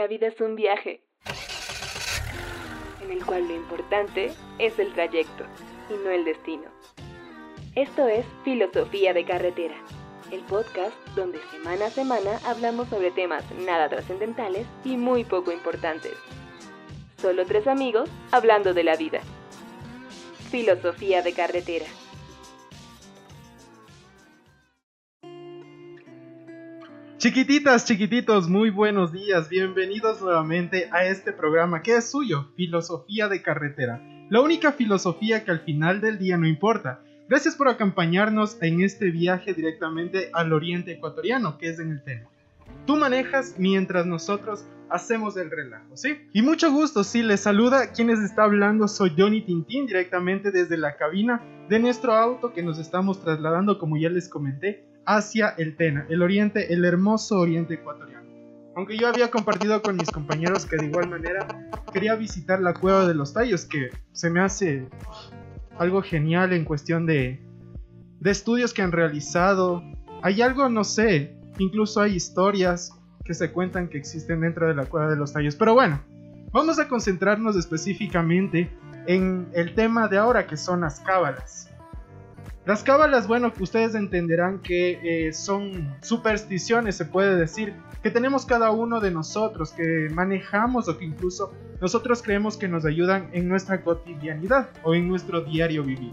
La vida es un viaje en el cual lo importante es el trayecto y no el destino. Esto es Filosofía de Carretera, el podcast donde semana a semana hablamos sobre temas nada trascendentales y muy poco importantes. Solo tres amigos hablando de la vida. Filosofía de Carretera. Chiquititas, chiquititos, muy buenos días. Bienvenidos nuevamente a este programa que es suyo, Filosofía de Carretera. La única filosofía que al final del día no importa. Gracias por acompañarnos en este viaje directamente al oriente ecuatoriano, que es en el tema. Tú manejas mientras nosotros hacemos el relajo, ¿sí? Y mucho gusto, sí, les saluda. Quien les está hablando soy Johnny Tintín, directamente desde la cabina de nuestro auto que nos estamos trasladando, como ya les comenté, hacia el Tena, el oriente, el hermoso oriente ecuatoriano. Aunque yo había compartido con mis compañeros que de igual manera quería visitar la cueva de los tallos, que se me hace algo genial en cuestión de, de estudios que han realizado. Hay algo, no sé, incluso hay historias que se cuentan que existen dentro de la cueva de los tallos. Pero bueno, vamos a concentrarnos específicamente en el tema de ahora que son las cábalas. Las cábalas, bueno, ustedes entenderán que eh, son supersticiones, se puede decir, que tenemos cada uno de nosotros, que manejamos o que incluso nosotros creemos que nos ayudan en nuestra cotidianidad o en nuestro diario vivir.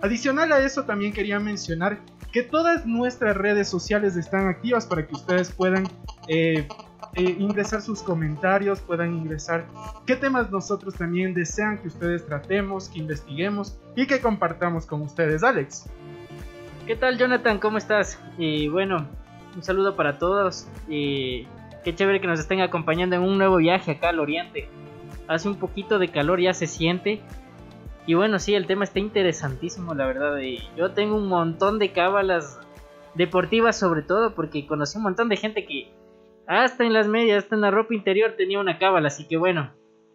Adicional a eso también quería mencionar que todas nuestras redes sociales están activas para que ustedes puedan eh, eh, ingresar sus comentarios, puedan ingresar qué temas nosotros también desean que ustedes tratemos, que investiguemos y que compartamos con ustedes, Alex. ¿Qué tal Jonathan? ¿Cómo estás? Y bueno, un saludo para todos y qué chévere que nos estén acompañando en un nuevo viaje acá al oriente. Hace un poquito de calor, ya se siente. Y bueno, sí, el tema está interesantísimo, la verdad. Y yo tengo un montón de cábalas deportivas sobre todo porque conocí un montón de gente que hasta en las medias, hasta en la ropa interior tenía una cábala, así que bueno.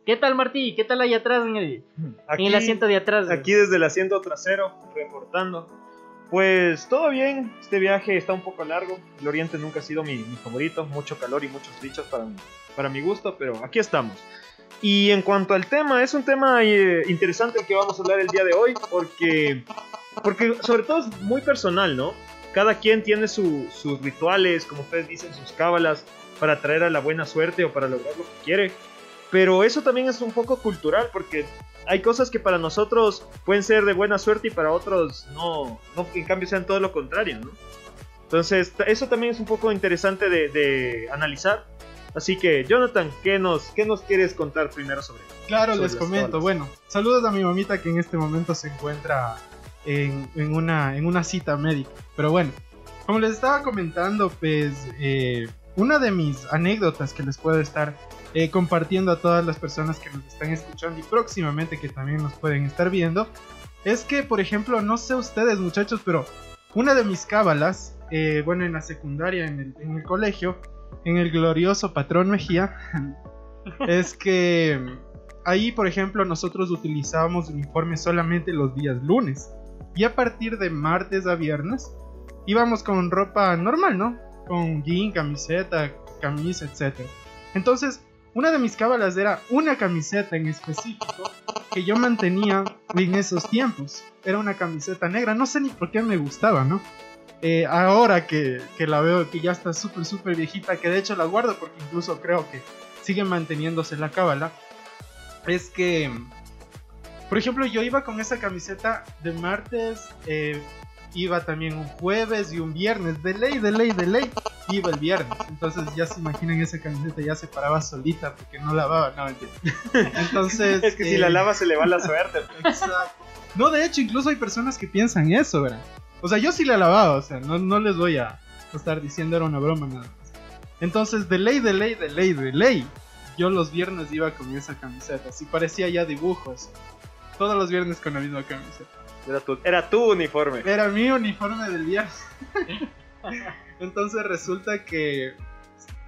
¿Qué tal Martí? ¿Qué tal ahí atrás en el, en el asiento de atrás? Aquí desde el asiento trasero, reportando. Pues todo bien, este viaje está un poco largo. El Oriente nunca ha sido mi, favorito, mucho calor y muchos bichos para, para mi gusto, pero aquí estamos. Y en cuanto al tema, es un tema eh, interesante el que vamos a hablar el día de hoy, porque, porque sobre todo es muy personal, ¿no? Cada quien tiene sus rituales, como ustedes dicen, sus cábalas, para traer a la buena suerte o para lograr lo que quiere. Pero eso también es un poco cultural porque hay cosas que para nosotros pueden ser de buena suerte y para otros no, no en cambio sean todo lo contrario, ¿no? Entonces, eso también es un poco interesante de, analizar. Así que, Jonathan, ¿qué nos, qué nos quieres contar primero sobre Claro, les comento. Bueno, saludos a mi mamita que en este momento se encuentra en, en, una, en una cita médica. Pero bueno, como les estaba comentando, pues eh, una de mis anécdotas que les puedo estar eh, compartiendo a todas las personas que nos están escuchando y próximamente que también nos pueden estar viendo, es que, por ejemplo, no sé ustedes muchachos, pero una de mis cábalas, eh, bueno, en la secundaria, en el, en el colegio, en el glorioso patrón Mejía, es que ahí, por ejemplo, nosotros utilizábamos uniformes solamente los días lunes. Y a partir de martes a viernes íbamos con ropa normal, ¿no? Con jean, camiseta, camisa, etc. Entonces, una de mis cábalas era una camiseta en específico que yo mantenía en esos tiempos. Era una camiseta negra, no sé ni por qué me gustaba, ¿no? Eh, ahora que, que, la veo que ya está súper, súper viejita, que de hecho la guardo porque incluso creo que sigue manteniéndose la cábala, es que, por ejemplo, yo iba con esa camiseta de martes, eh, iba también un jueves y un viernes, de ley, de ley, de ley, iba el viernes. Entonces ya se imaginan esa camiseta ya se paraba solita porque no lavaba, no Entonces... es que si la eh, lava se le va la suerte. Exacto. No, de hecho, incluso hay personas que piensan eso, ¿verdad? O sea, yo sí la lavaba, o sea, no, no les voy a estar diciendo era una broma nada más. Entonces, de ley, de ley, de ley, de ley, yo los viernes iba con esa camiseta, así parecía ya dibujos. Todos los viernes con la misma camiseta. Era tu, era tu uniforme. Era mi uniforme del viaje. Entonces resulta que...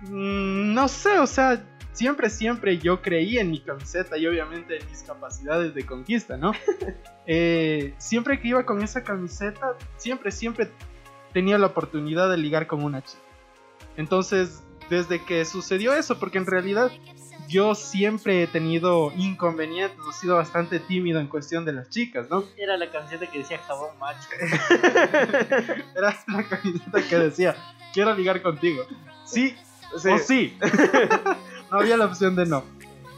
Mm, no sé, o sea, siempre, siempre yo creí en mi camiseta y obviamente en mis capacidades de conquista, ¿no? Eh, siempre que iba con esa camiseta, siempre, siempre tenía la oportunidad de ligar con una chica. Entonces, desde que sucedió eso, porque en realidad yo siempre he tenido inconvenientes, he sido bastante tímido en cuestión de las chicas, ¿no? Era la camiseta que decía jabón macho. Era la camiseta que decía, quiero ligar contigo. Sí, Sí. o sí. no había la opción de no.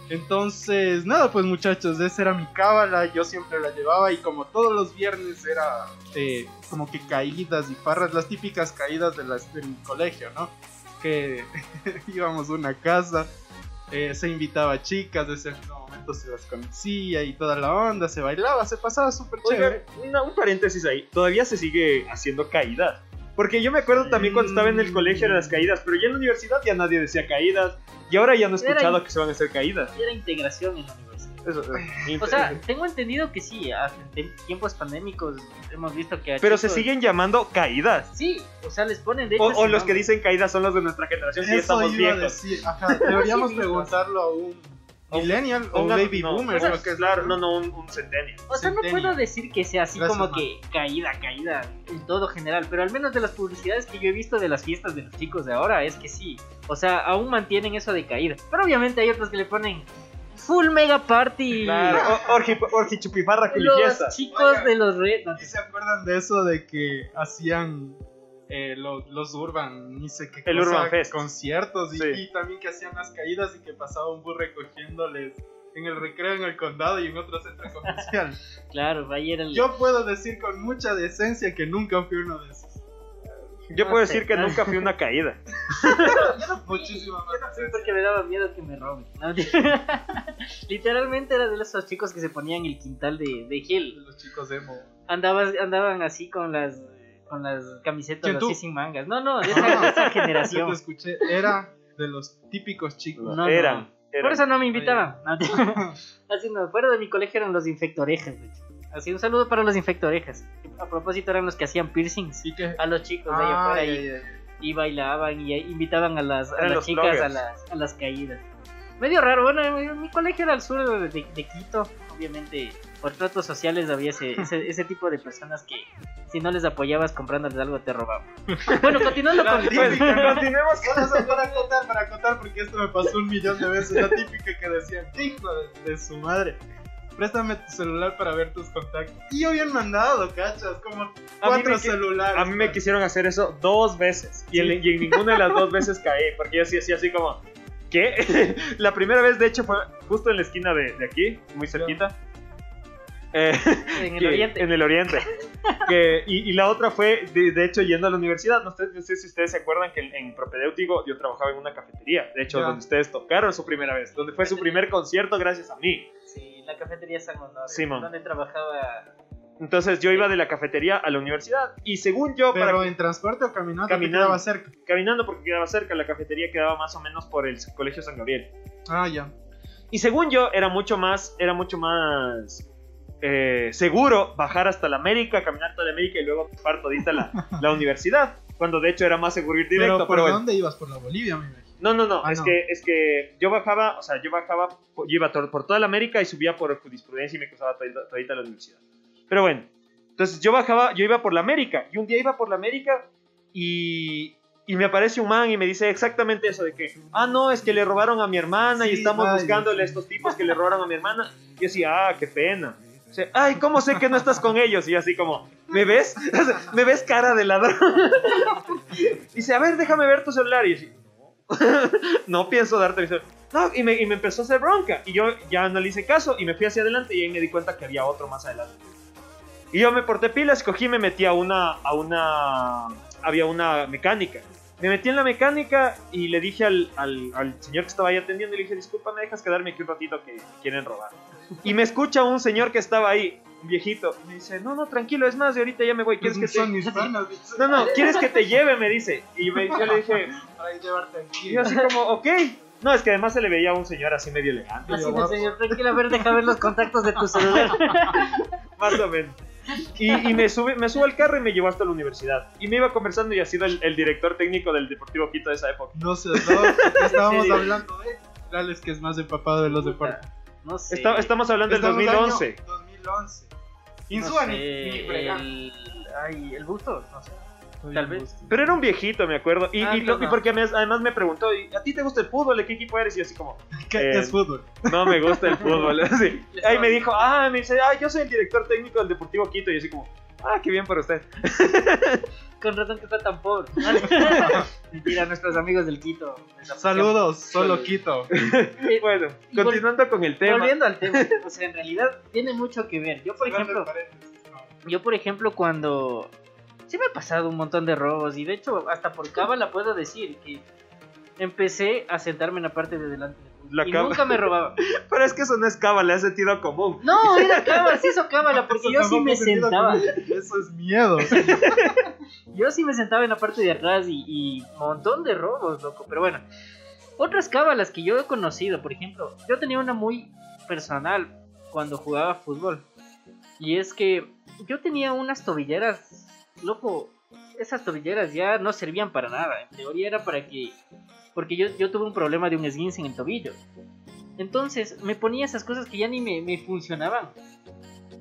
Entonces, nada, pues muchachos, esa era mi cábala, yo siempre la llevaba y como todos los viernes era eh, como que caídas y farras, las típicas caídas de las, del colegio, ¿no? Que íbamos a una casa, eh, se invitaba a chicas, desde ese momento se las conocía y toda la onda, se bailaba, se pasaba súper chévere. Una- un paréntesis ahí. Todavía se sigue haciendo caídas. Porque yo me acuerdo también cuando estaba en el colegio eran las caídas, pero ya en la universidad ya nadie decía caídas. Y ahora ya no he Era escuchado in- que se van a hacer caídas. Era integración en la universidad. Eso, O sea, tengo entendido que sí, en tiempos pandémicos hemos visto que... pero se siguen llamando caídas. Sí, o sea, les ponen de O, hecho o los que dicen caídas son los de nuestra generación Eso estamos viejos. ajá, deberíamos preguntarlo a un millennial o Un- baby no, boomer, no, lo que es claro, no, no, un, un centennial. O sea, no puedo decir que sea así Gracias, como man. que caída, caída en todo general, pero al menos de las publicidades que yo he visto de las fiestas de los chicos de ahora es que sí. O sea, aún mantienen eso de caída. Pero obviamente hay otros que le ponen full mega party. Claro, orgi, orgi chupifarra Los culifiesta. chicos Oiga. de los retos. ¿Y se acuerdan de eso de que hacían eh, lo- los Urban, ni sé qué El cosa, Urban Fest. conciertos y, Sí. y también que hacían las caídas y que pasaba un bus recogiéndoles en el recreo en el condado y en otro centro comercial. Claro, ahí era el. Yo puedo decir con mucha decencia que nunca fui uno de esos. Yo No puedo decir que nunca fui una caída. Muchísima más Sí, decencia. porque me daba miedo que me roben. ¿no? Literalmente era de esos chicos que se ponían el quintal de, de Gil. Los chicos emo. Andabas, andaban así con las con las camisetas así sin mangas. No, no, de esa, Yo te generación. escuché, era de los típicos chicos. No, no. eran, eran. Por eso no me invitaban. Así no, fuera de mi colegio eran los infectorejas. de hecho. Así un saludo para los infectorejas. A propósito eran los que hacían piercings que... a los chicos de allá Ah, afuera ya, y, bailaban y invitaban a las, a las chicas a las, a las caídas. Medio raro, bueno, mi, mi colegio era al sur de, de- de Quito, obviamente por tratos sociales había ese, ese, ese tipo de personas que si no les apoyabas comprándoles algo te robaban. Bueno, continuando con típica. Continuemos con eso para acotar, para acotar, porque esto me pasó un millón de veces. La típica que decían, hijo de, de su madre, préstame tu celular para ver tus contactos. Y yo bien mandado, cachas, como cuatro celulares. A mí me quisieron hacer eso dos veces y, en, y en ninguna de las dos veces caí, porque yo sí hacía así como, ¿qué? la primera vez, de hecho, fue justo en la esquina de, de aquí, muy cerquita. Eh, en el que- oriente. En el oriente. Que- y, y la otra fue, de, de hecho, yendo a la universidad. No sé, no sé si ustedes se acuerdan que en, en Propedéutico yo trabajaba en una cafetería. De hecho, donde ustedes tocaron su primera vez. Donde fue su primer concierto gracias a mí. La cafetería San Honor, Simón. donde trabajaba Entonces yo iba de la cafetería a la universidad. Y según yo, Pero para, en transporte o caminando, Caminando. quedaba cerca. caminando porque quedaba cerca, la cafetería quedaba más o menos por el colegio San Gabriel. Ah, ya. Y según yo, era mucho más, era mucho más eh, seguro bajar hasta la América, caminar toda la América y luego pasar todita la, la universidad. Cuando de hecho era más seguro ir directo. pero ¿por pero bueno. dónde ibas? Por la Bolivia, me imagino. No, no, no, Ah, es, no. Que, es que yo bajaba, o sea, yo bajaba, yo iba por, toda la América y subía por jurisprudencia y me cruzaba todita, la universidad. Pero bueno, entonces yo bajaba, yo iba por la América y un día iba por la América y, y me aparece un man y me dice exactamente eso de que, ah, no, es que le robaron a mi hermana y Sí, estamos ay, buscándole a estos tipos que le robaron a mi hermana. Y yo decía, ah, qué pena. Dice, ay, ¿cómo sé que no estás con ellos? Y yo así como, ¿me ves? ¿Me ves cara de ladrón? Dice, a ver, déjame ver tu celular. Y yo no pienso darte celular. No, y me, y me empezó a hacer bronca. Y yo ya no le hice caso y me fui hacia adelante y ahí me di cuenta que había otro más adelante. Y yo me porté pilas, cogí y me metí a una, a una, había una mecánica. Me metí en la mecánica y le dije al, al, al señor que estaba ahí atendiendo, y le dije, disculpa, me dejas quedarme aquí un ratito que quieren robar. Y me escucha un señor que estaba ahí, un viejito, y me dice, no, no, tranquilo, es más, de ahorita ya me voy, ¿quieres que te... Son mis panas. No, no, ¿quieres que te lleve? Me dice. Y me- yo le dije, Para llevarte aquí. y yo así como, ok. No, es que además se le veía a un señor así medio elegante. Así de señor, tranquilo, a ver, deja ver los contactos de tu celular. Más o menos. Y, y me, sube, me subo al carro y me llevó hasta la universidad. Y me iba conversando y ha sido el, el director técnico del Deportivo Quito de esa época. No sé, no, estábamos Sí. hablando de Alex, que es más empapado de los deportes. No sé. Está- estamos hablando del Estamos 2011. año 2011. no Insúa, sé, ni el, ay, el busto, no sé. Tal vez. Pero era un viejito, me acuerdo. Y, Ah, y, porque además, además me preguntó, ¿y ¿a ti te gusta el fútbol? ¿De qué equipo eres? Y yo así como, ¿Qué Eh, es fútbol? no me gusta el fútbol. Así. Ahí me dijo, ah, me dice, ah, yo soy el director técnico del Deportivo Quito. Y yo así como, ah, qué bien por usted. Con razón que está tan pobre. Mentira, nuestros amigos del Quito. Saludos, solo. Quito. Eh, Bueno, vol- continuando con el tema. Volviendo al tema, o sea, en realidad tiene mucho que ver. Yo, por ejemplo, yo, por ejemplo, cuando. Sí me ha pasado un montón de robos y de hecho, hasta por cábala puedo decir que empecé a sentarme en la parte de delante. La y cábala. nunca me robaba. Pero es que eso no es cábala, es sentido común. No, era cábala, sí hizo cábala, porque Eso yo sí me sentaba. común. Eso es miedo. Yo sí me sentaba en la parte de atrás y, y montón de robos, loco. Pero bueno, otras cábalas que yo he conocido, por ejemplo, yo tenía una muy personal cuando jugaba fútbol. Y es que yo tenía unas tobilleras, loco, esas tobilleras ya no servían para nada. En teoría era para que... Porque yo, yo tuve un problema de un esguince en el tobillo. Entonces me ponía esas cosas que ya ni me, me funcionaban.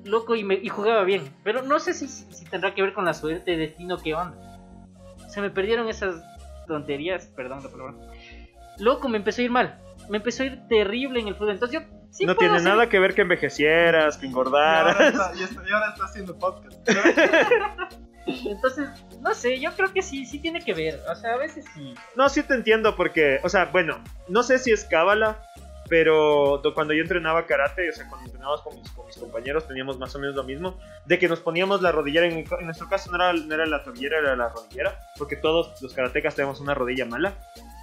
Loco, y, me, y jugaba bien. Pero no sé si, si tendrá que ver con la suerte, destino, qué onda. Se me perdieron esas tonterías, perdón la palabra. Loco, me empezó a ir mal. Me empezó a ir terrible en el fútbol. Entonces yo sí no tiene hacer- nada que ver que envejecieras, que Y ahora, engordaras. está, y está- y ahora está haciendo podcast. Entonces, no sé, yo creo que sí, sí tiene que ver. O sea, a veces sí. No, sí te entiendo porque, o sea, bueno, no sé si es cábala, pero do- cuando yo entrenaba karate, o sea, cuando entrenábamos con mis, con mis compañeros, teníamos más o menos lo mismo, de que nos poníamos la rodillera, en, en nuestro caso no era, no era la tobillera, era la rodillera, porque todos los karatecas tenemos una rodilla mala,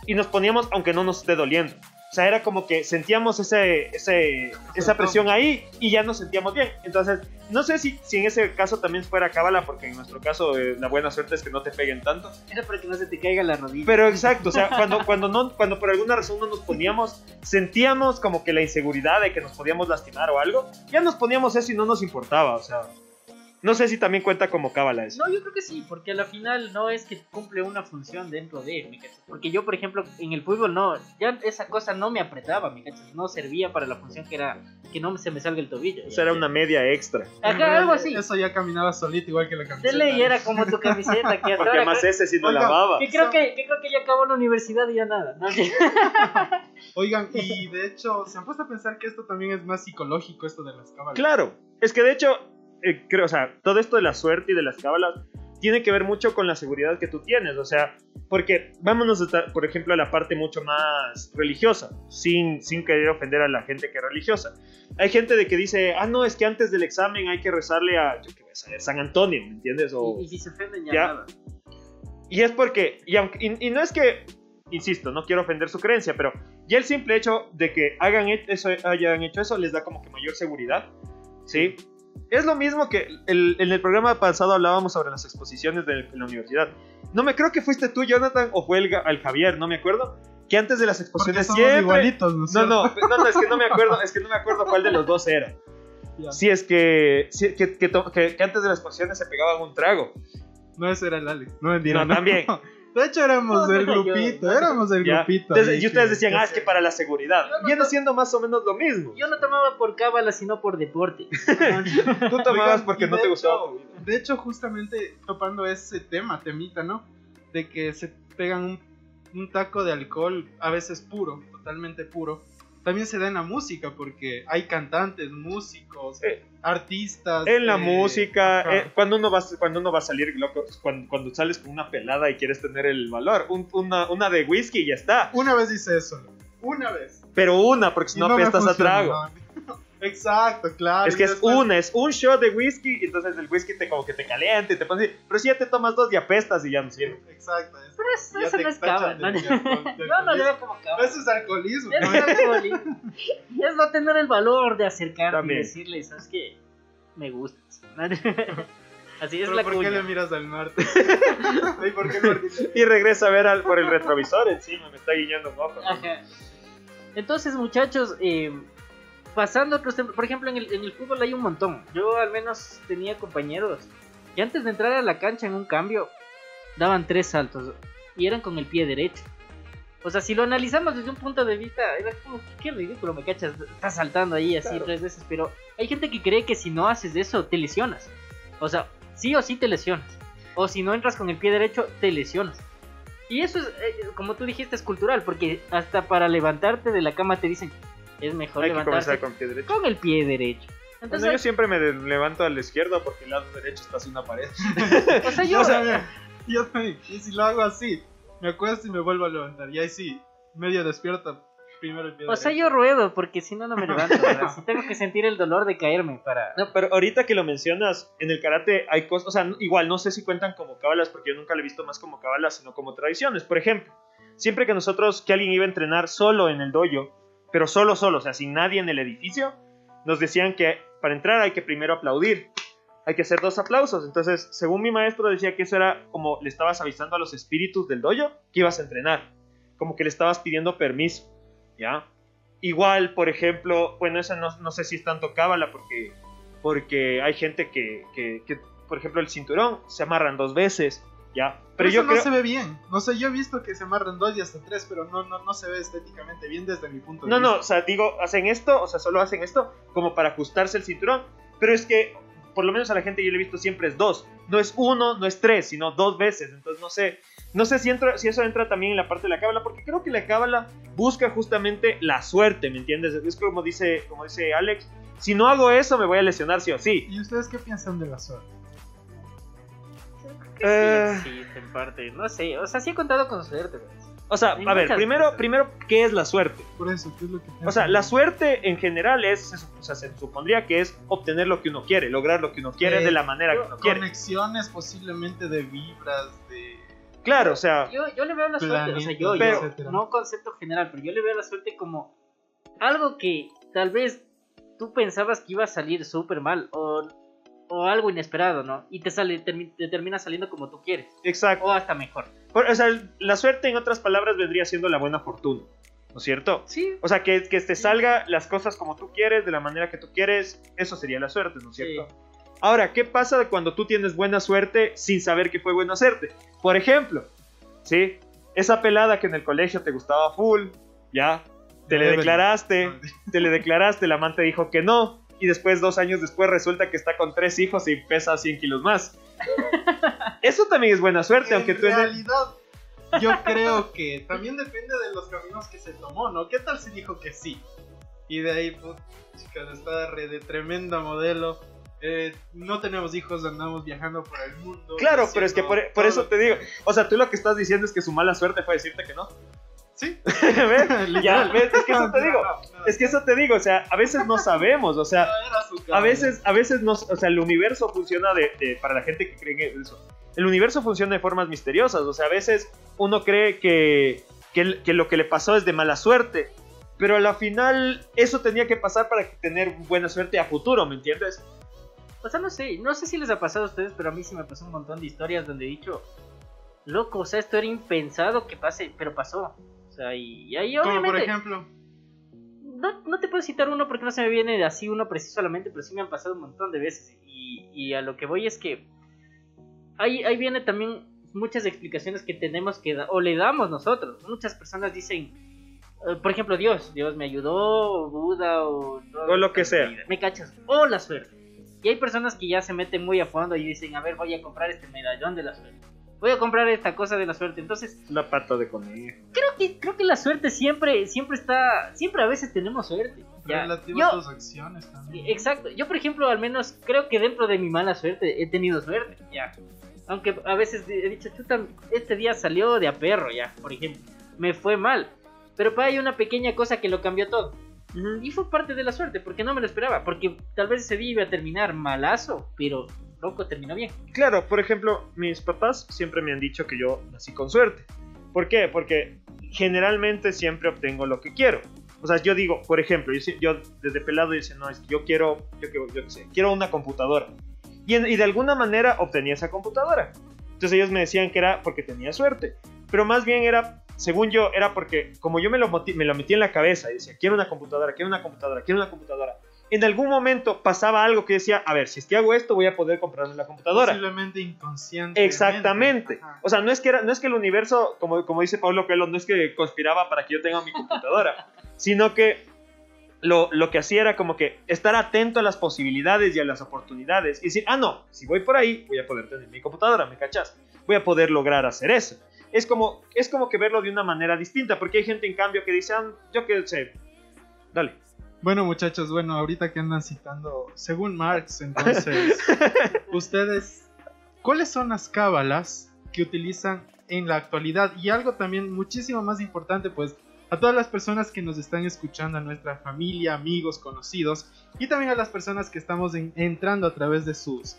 y nos poníamos aunque no nos esté doliendo. O sea, era como que sentíamos ese, ese, esa presión ahí y ya nos sentíamos bien. Entonces, no sé si, si en ese caso también fuera cábala, porque en nuestro caso eh, la buena suerte es que no te peguen tanto. Era para que no se te caiga la rodilla. Pero exacto, o sea, cuando, cuando, no, cuando por alguna razón no nos poníamos, sentíamos como que la inseguridad de que nos podíamos lastimar o algo, ya nos poníamos eso y no nos importaba, o sea. No sé si también cuenta como cábala eso. No, yo creo que sí, porque a la final no es que cumple una función dentro de, ¿me cachas? Porque yo, por ejemplo, en el fútbol no, ya esa cosa no me apretaba, ¿me cachas? No servía para la función que era que no se me salga el tobillo. O sea, era una media extra. Acá algo así. Eso ya caminaba solito, igual que la camiseta. ley era como tu camiseta que hasta Porque además ese sí no Oiga, lavaba. que creo que, que creo que ya acabó la universidad y ya nada. ¿no? Oigan, y de hecho, se han puesto a pensar que esto también es más psicológico, esto de las cábalas. Claro, es que de hecho, eh, creo, o sea, todo esto de la suerte y de las cábalas tiene que ver mucho con la seguridad que tú tienes, o sea, porque vámonos, hasta, por ejemplo, a la parte mucho más religiosa, sin, sin querer ofender a la gente que es religiosa. Hay gente de que dice, ah, no, es que antes del examen hay que rezarle a, yo qué voy a saber, San Antonio, ¿me entiendes? O, Y, y si se ofenden ya, Ya. nada. y es porque, y, aunque- y- y no es que, insisto, no quiero ofender su creencia, pero ya el simple hecho de que hagan e- eso, hayan hecho eso les da como que mayor seguridad, ¿sí? Es lo mismo que el- en el programa pasado hablábamos sobre las exposiciones de, la universidad. No me creo que fuiste tú, Jonathan, o fue el, Javier, no me acuerdo, que antes de las exposiciones siempre... igualitos, ¿no No, no, no, no, es que no me acuerdo, es que no me acuerdo cuál de los dos era. Ya. Si es que, si- que, antes de las exposiciones se pegaban un trago. No, ese era el Alex. No, mentira, No, también. De hecho, éramos No, el yo- grupito, éramos el ¿ya? grupito. Entonces, y ustedes decían, ah, es que para la seguridad. No Viene siendo más o menos lo mismo. Yo no tomaba por cábala, sino por deporte. Tú tomabas porque no te hecho- gustaba. De hecho, justamente topando ese tema, temita, ¿no? De que se pegan un, un taco de alcohol, a veces puro, totalmente puro. También se da en la música, porque hay cantantes, músicos, Eh, artistas. En la eh, música, eh, cuando, uno va, cuando uno va a salir, loco, cuando, cuando sales con una pelada y quieres tener el valor, un- una, una de whisky y ya está. Una vez hice eso, una vez. Pero una, porque si no apestas a trago. no. Exacto, claro. Es que y es después- una, es un shot de whisky, y entonces el whisky te como que te calienta y te pone así, pero si ya te tomas dos y apestas y ya no sirve. Exacto. es- Pero eso, ya eso te no es de- ¿no? no le veo como. Eso es alcoholismo. Es ¿no? alcoholismo. Es no tener el valor de acercarte También. y decirle, ¿sabes qué? Me gustas. Así es Pero la ¿Por qué le miras al norte? Ay, ¿por qué no? Y regresa a ver al, por el retrovisor encima, me está guiñando un ojo. Ajá. Entonces, muchachos, eh, pasando otros temas, por ejemplo, en el, en el fútbol hay un montón. Yo al menos tenía compañeros que antes de entrar a la cancha en un cambio daban tres saltos y eran con el pie derecho. O sea, si lo analizamos desde un punto de vista, era como, qué ridículo, me cachas, estás saltando ahí así Claro. tres veces, pero hay gente que cree que si no haces eso te lesionas. O sea, sí o sí te lesionas. O si no entras con el pie derecho, te lesionas. Y eso es, eh, como tú dijiste, es cultural, porque hasta para levantarte de la cama te dicen, es mejor Hay que levantarse comenzar con pie derecho. con el pie derecho. Bueno, Entonces, yo siempre me levanto a la izquierda porque el lado derecho está hacia una pared. o sea, yo, O sea, mira, yo también. Y si lo hago así, me acuesto y me vuelvo a levantar. Y ahí sí, medio despierto. Primero el pie o sea, derecho. yo ruedo, porque si no, no me levanto. tengo que sentir el dolor de caerme para... No, pero ahorita que lo mencionas, en el karate hay cosas, o sea, igual no sé si cuentan como cábalas, porque yo nunca lo he visto más como cábalas, sino como tradiciones. Por ejemplo, siempre que nosotros, que alguien iba a entrenar solo en el dojo, pero solo, solo, o sea, sin nadie en el edificio, nos decían que para entrar hay que primero aplaudir. Hay que hacer dos aplausos. Entonces, según mi maestro decía que eso era como le estabas avisando a los espíritus del dojo que ibas a entrenar. Como que le estabas pidiendo permiso. ¿Ya? Igual, por ejemplo, bueno, esa no, no sé si es tanto cábala porque, porque hay gente que, que, que, por ejemplo, el cinturón se amarran dos veces, ¿ya? Pero Pero eso yo no creo... se ve bien. No sé, yo he visto que se amarran dos y hasta tres, pero no, no, no se ve estéticamente bien desde mi punto de No, vista. no, o sea, digo, hacen esto, o sea, solo hacen esto como para ajustarse el cinturón, pero es que, por lo menos a la gente yo le he visto siempre es dos, no es uno, no es tres, sino dos veces, entonces no sé, no sé si, entra, si eso entra también en la parte de la cábala, porque creo que la cábala busca justamente la suerte, ¿me entiendes? Es como dice, como dice Alex, si no hago eso me voy a lesionar sí o sí. ¿Y ustedes qué piensan de la suerte? Eh. Sí, en parte, no sé, o sea, sí he contado con suerte. O sea, a ver, primero, primero, ¿qué es la suerte? Por eso, ¿qué es lo que O sea, la suerte en general es, o sea, se supondría que es obtener lo que uno quiere, lograr lo que uno quiere Eh, de la manera que uno quiere. Conexiones posiblemente de vibras, de... Claro, o sea, Yo, yo le veo la suerte, o sea, yo, Planetas, yo, no concepto general, pero yo le veo la suerte como algo que tal vez tú pensabas que iba a salir súper mal o, o algo inesperado, ¿no? Y te sale, termi- te termina saliendo como tú quieres, exacto. o hasta mejor. Por- o sea, la suerte, en otras palabras, vendría siendo la buena fortuna, ¿no es cierto? Sí, O sea, que, que te salga las cosas como tú quieres, de la manera que tú quieres, eso sería la suerte, ¿no es cierto? Ahora, ¿qué pasa cuando tú tienes buena suerte sin saber que fue buena suerte? Por ejemplo, ¿sí? Esa pelada que en el colegio te gustaba full, ya, te le declaraste, te le declaraste, la amante dijo que no, y después, dos años después, resulta que está con tres hijos y pesa 100 kilos más. Eso también es buena suerte, aunque tú en realidad, yo creo que también depende de los caminos que se tomó, ¿no? ¿Qué tal si dijo que sí? Y de ahí, pues, chicas, está re de tremenda modelo. eh, no tenemos hijos, andamos viajando por el mundo. Claro, pero es que por, eso te digo, o sea, tú lo que estás diciendo es que su mala suerte fue decirte que no. Sí, ¿Ves? Ya, literal. ¿ves? Es que eso te digo. Es que eso te digo, o sea, a veces no sabemos, o sea, a veces, a veces no, o sea, el universo funciona de, de- para la gente que cree en eso. El universo funciona de formas misteriosas, o sea, a veces uno cree que, que, que lo que le pasó es de mala suerte, pero a la final eso tenía que pasar para tener buena suerte a futuro, ¿me entiendes? O sea, no sé, no sé si les ha pasado a ustedes, pero a mí sí me pasó un montón de historias donde he dicho, loco, o sea, esto era impensado que pase, pero pasó. O sea, y, y ahí Como obviamente... por ejemplo, no, no te puedo citar uno porque no se me viene así uno preciso a la mente, pero sí me han pasado un montón de veces. Y, y a lo que voy es que ahí, ahí viene también muchas explicaciones que tenemos que dar, o le damos nosotros. Muchas personas dicen, eh, por ejemplo, Dios, Dios me ayudó, o Buda, o, O lo que sea. Me cachas, o la suerte. Y hay personas que ya se meten muy a fondo y dicen, a ver, voy a comprar este medallón de la suerte. Voy a comprar esta cosa de la suerte. Entonces, La pata de conejo. creo que, creo que la suerte siempre, siempre está, siempre a veces tenemos suerte. Ya. relativo Yo- a tus acciones también. Exacto, yo por ejemplo al menos creo que dentro de mi mala suerte he tenido suerte, ya. Aunque a veces he dicho, chuta, este día salió de a perro, ya, por ejemplo. Me fue mal. Pero para hay una pequeña cosa que lo cambió todo. Y fue parte de la suerte, porque no me lo esperaba. Porque tal vez ese día iba a terminar malazo, pero loco, terminó bien. Claro, por ejemplo, mis papás siempre me han dicho que yo nací con suerte. ¿Por qué? Porque generalmente siempre obtengo lo que quiero. O sea, yo digo, por ejemplo, yo, yo desde pelado dice, no, es que yo quiero, yo, yo qué sé, quiero una computadora. Y, en- y de alguna manera obtenía esa computadora. Entonces ellos me decían que era porque tenía suerte. Pero más bien era, según yo, era porque como yo me lo, me lo metí en la cabeza y decía, quiero una computadora, quiero una computadora, quiero una computadora. En algún momento pasaba algo que decía, a ver, si es que hago esto voy a poder comprarme la computadora. Posiblemente inconsciente. Exactamente. O sea, no es que era, no es que el universo, como, como dice Pablo Coelho, no es que conspiraba para que yo tenga mi computadora, sino que lo, lo que hacía era como que estar atento a las posibilidades y a las oportunidades y decir, ah, no, si voy por ahí, voy a poder tener mi computadora, ¿me cachas? Voy a poder lograr hacer eso. Es como, es como que verlo de una manera distinta, porque hay gente en cambio que dice, ah, yo qué sé, dale. Bueno, muchachos, bueno, ahorita que andan citando, según Marx, entonces, ustedes, ¿cuáles son las cábalas que utilizan en la actualidad? Y algo también muchísimo más importante, pues, a todas las personas que nos están escuchando, a nuestra familia, amigos, conocidos, y también a las personas que estamos en- entrando a través de sus,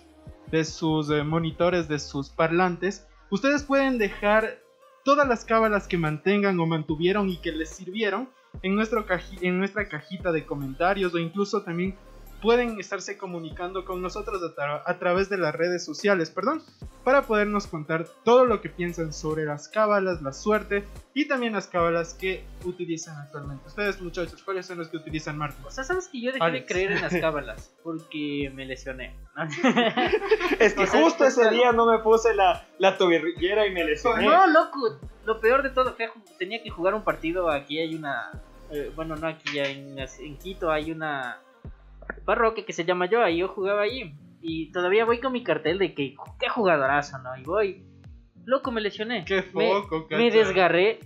de sus eh, monitores, de sus parlantes, ustedes pueden dejar todas las cábalas que mantengan o mantuvieron y que les sirvieron en, nuestro en nuestra cajita de comentarios o incluso también pueden estarse comunicando con nosotros a, tra- a través de las redes sociales, perdón, para podernos contar todo lo que piensan sobre las cábalas, la suerte y también las cábalas que utilizan actualmente. Ustedes muchachos, ¿cuáles son los que utilizan Martín? O sea, sabes que yo dejé de creer en las cábalas porque me lesioné. Es que O sea, justo ese día no me puse la, la tobillera y me lesioné. No, loco, lo peor de todo fue tenía que jugar un partido. Aquí hay una. eh, bueno, no aquí, ya en, en Quito hay una parroquia que se llama Yoa y yo jugaba allí. Y todavía voy con mi cartel de que qué jugadorazo, ¿no? Y voy. Loco, me lesioné. Qué me, foco, me cacha. desgarré.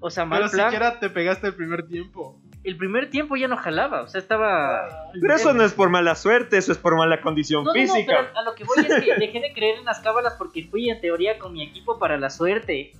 O sea, mal Pero plan. siquiera te pegaste el primer tiempo. El primer tiempo ya no jalaba. O sea, estaba. Pero eso no es por mala suerte, eso es por mala condición No, no, no, física. pero a lo que voy es que dejé de creer en las cábalas porque fui en teoría con mi equipo para la suerte.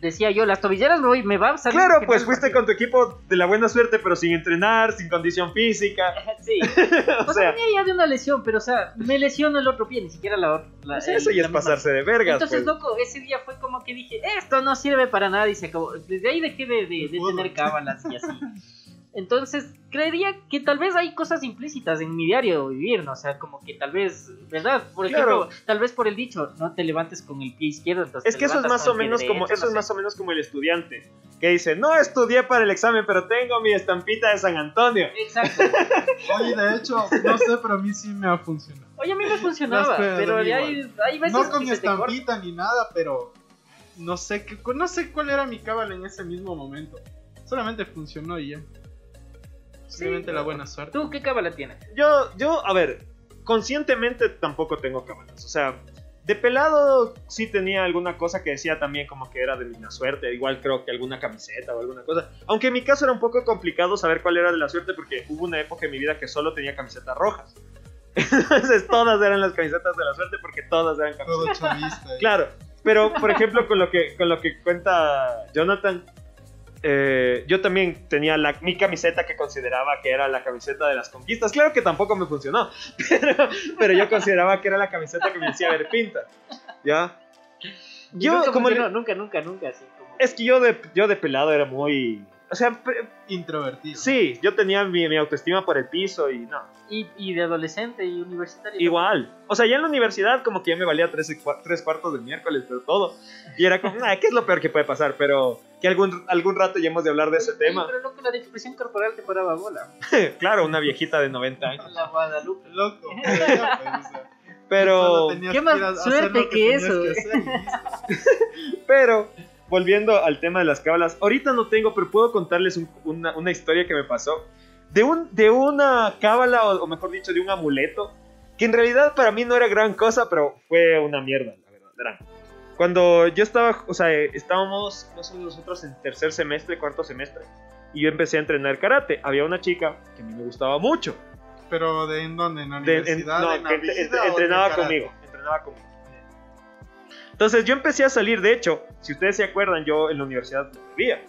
Decía yo, las tobilleras me, voy, me va a salir. Claro, pues fuiste partido". con tu equipo de la buena suerte, pero sin entrenar, sin condición física. Sí. o O sea, sea, venía ya de una lesión, pero o sea, me lesiono el otro pie, ni siquiera la otra. la- pues el- eso ya la es misma. pasarse de vergas. Entonces, pues. loco, ese día fue como que dije, esto no sirve para nada y se acabó. Desde ahí dejé de, de- de tener cábalas y así. Entonces, creería que tal vez hay cosas implícitas en mi diario vivir, ¿no? O sea, como que tal vez, ¿verdad? Por Claro. ejemplo, tal vez por el dicho, no te levantes con el pie izquierdo. Entonces Es que eso es más o menos como eso no es sé. más o menos como el estudiante que dice, "No estudié para el examen, pero tengo mi estampita de San Antonio." Exacto. Oye, de hecho, no sé, pero a mí sí me ha funcionado. Oye, a mí me funcionaba, pero ahí, hay veces No con que estampita ni nada, pero no sé qué, no sé cuál era mi cábala en ese mismo momento. Solamente funcionó y ya. Simplemente la buena suerte. ¿Tú qué cábala tienes? Yo yo, a ver, conscientemente tampoco tengo cábalas, o sea, de pelado sí tenía alguna cosa que decía también como que era de la suerte, igual creo que alguna camiseta o alguna cosa. Aunque en mi caso era un poco complicado saber cuál era de la suerte porque hubo una época en mi vida que solo tenía camisetas rojas. Entonces todas eran las camisetas de la suerte porque todas eran Todo camisetas. chavista. eh. Claro, pero por ejemplo con lo que, con lo que cuenta Jonathan, eh, yo también tenía la, mi camiseta que consideraba que era la camiseta de las conquistas. Claro que tampoco me funcionó, pero, pero yo consideraba que era la camiseta que me decía ver pinta. ¿Ya? Yo, nunca como funcionó, le- nunca, nunca, nunca, así como... es que yo de, yo de pelado era muy... O sea, pre- Introvertido. sí, yo tenía mi, mi autoestima por el piso y no. Y, y de adolescente y universitario. Igual. O sea, ya en la universidad como que ya me valía tres, tres cuartos del miércoles, pero todo. Y era como, "Nah, ¿qué es lo peor que puede pasar? Pero que algún, algún rato ya hemos de hablar de ese tema. Pero loco, la expresión corporal te paraba bola. claro, una viejita de 90 años. La Guadalupe. Loco. pero pues, ¿Qué que más suerte que tenías eso, que hacer pero, volviendo al tema de las cábalas, ahorita no tengo, pero puedo contarles un- una, una historia que me pasó. De, un, de una cábala, o, o mejor dicho, de un amuleto, que en realidad para mí no era gran cosa, pero fue una mierda, la verdad. Verán. Cuando yo estaba, o sea, estábamos nosotros en tercer semestre, cuarto semestre, y yo empecé a entrenar karate. Había una chica que a mí me gustaba mucho. Pero ¿de en dónde? ¿En la De- en- universidad? no, ¿En que vida o entrenaba conmigo. Entrenaba conmigo. Entonces yo empecé a salir, de hecho, si ustedes se acuerdan, yo en la universidad no bebía.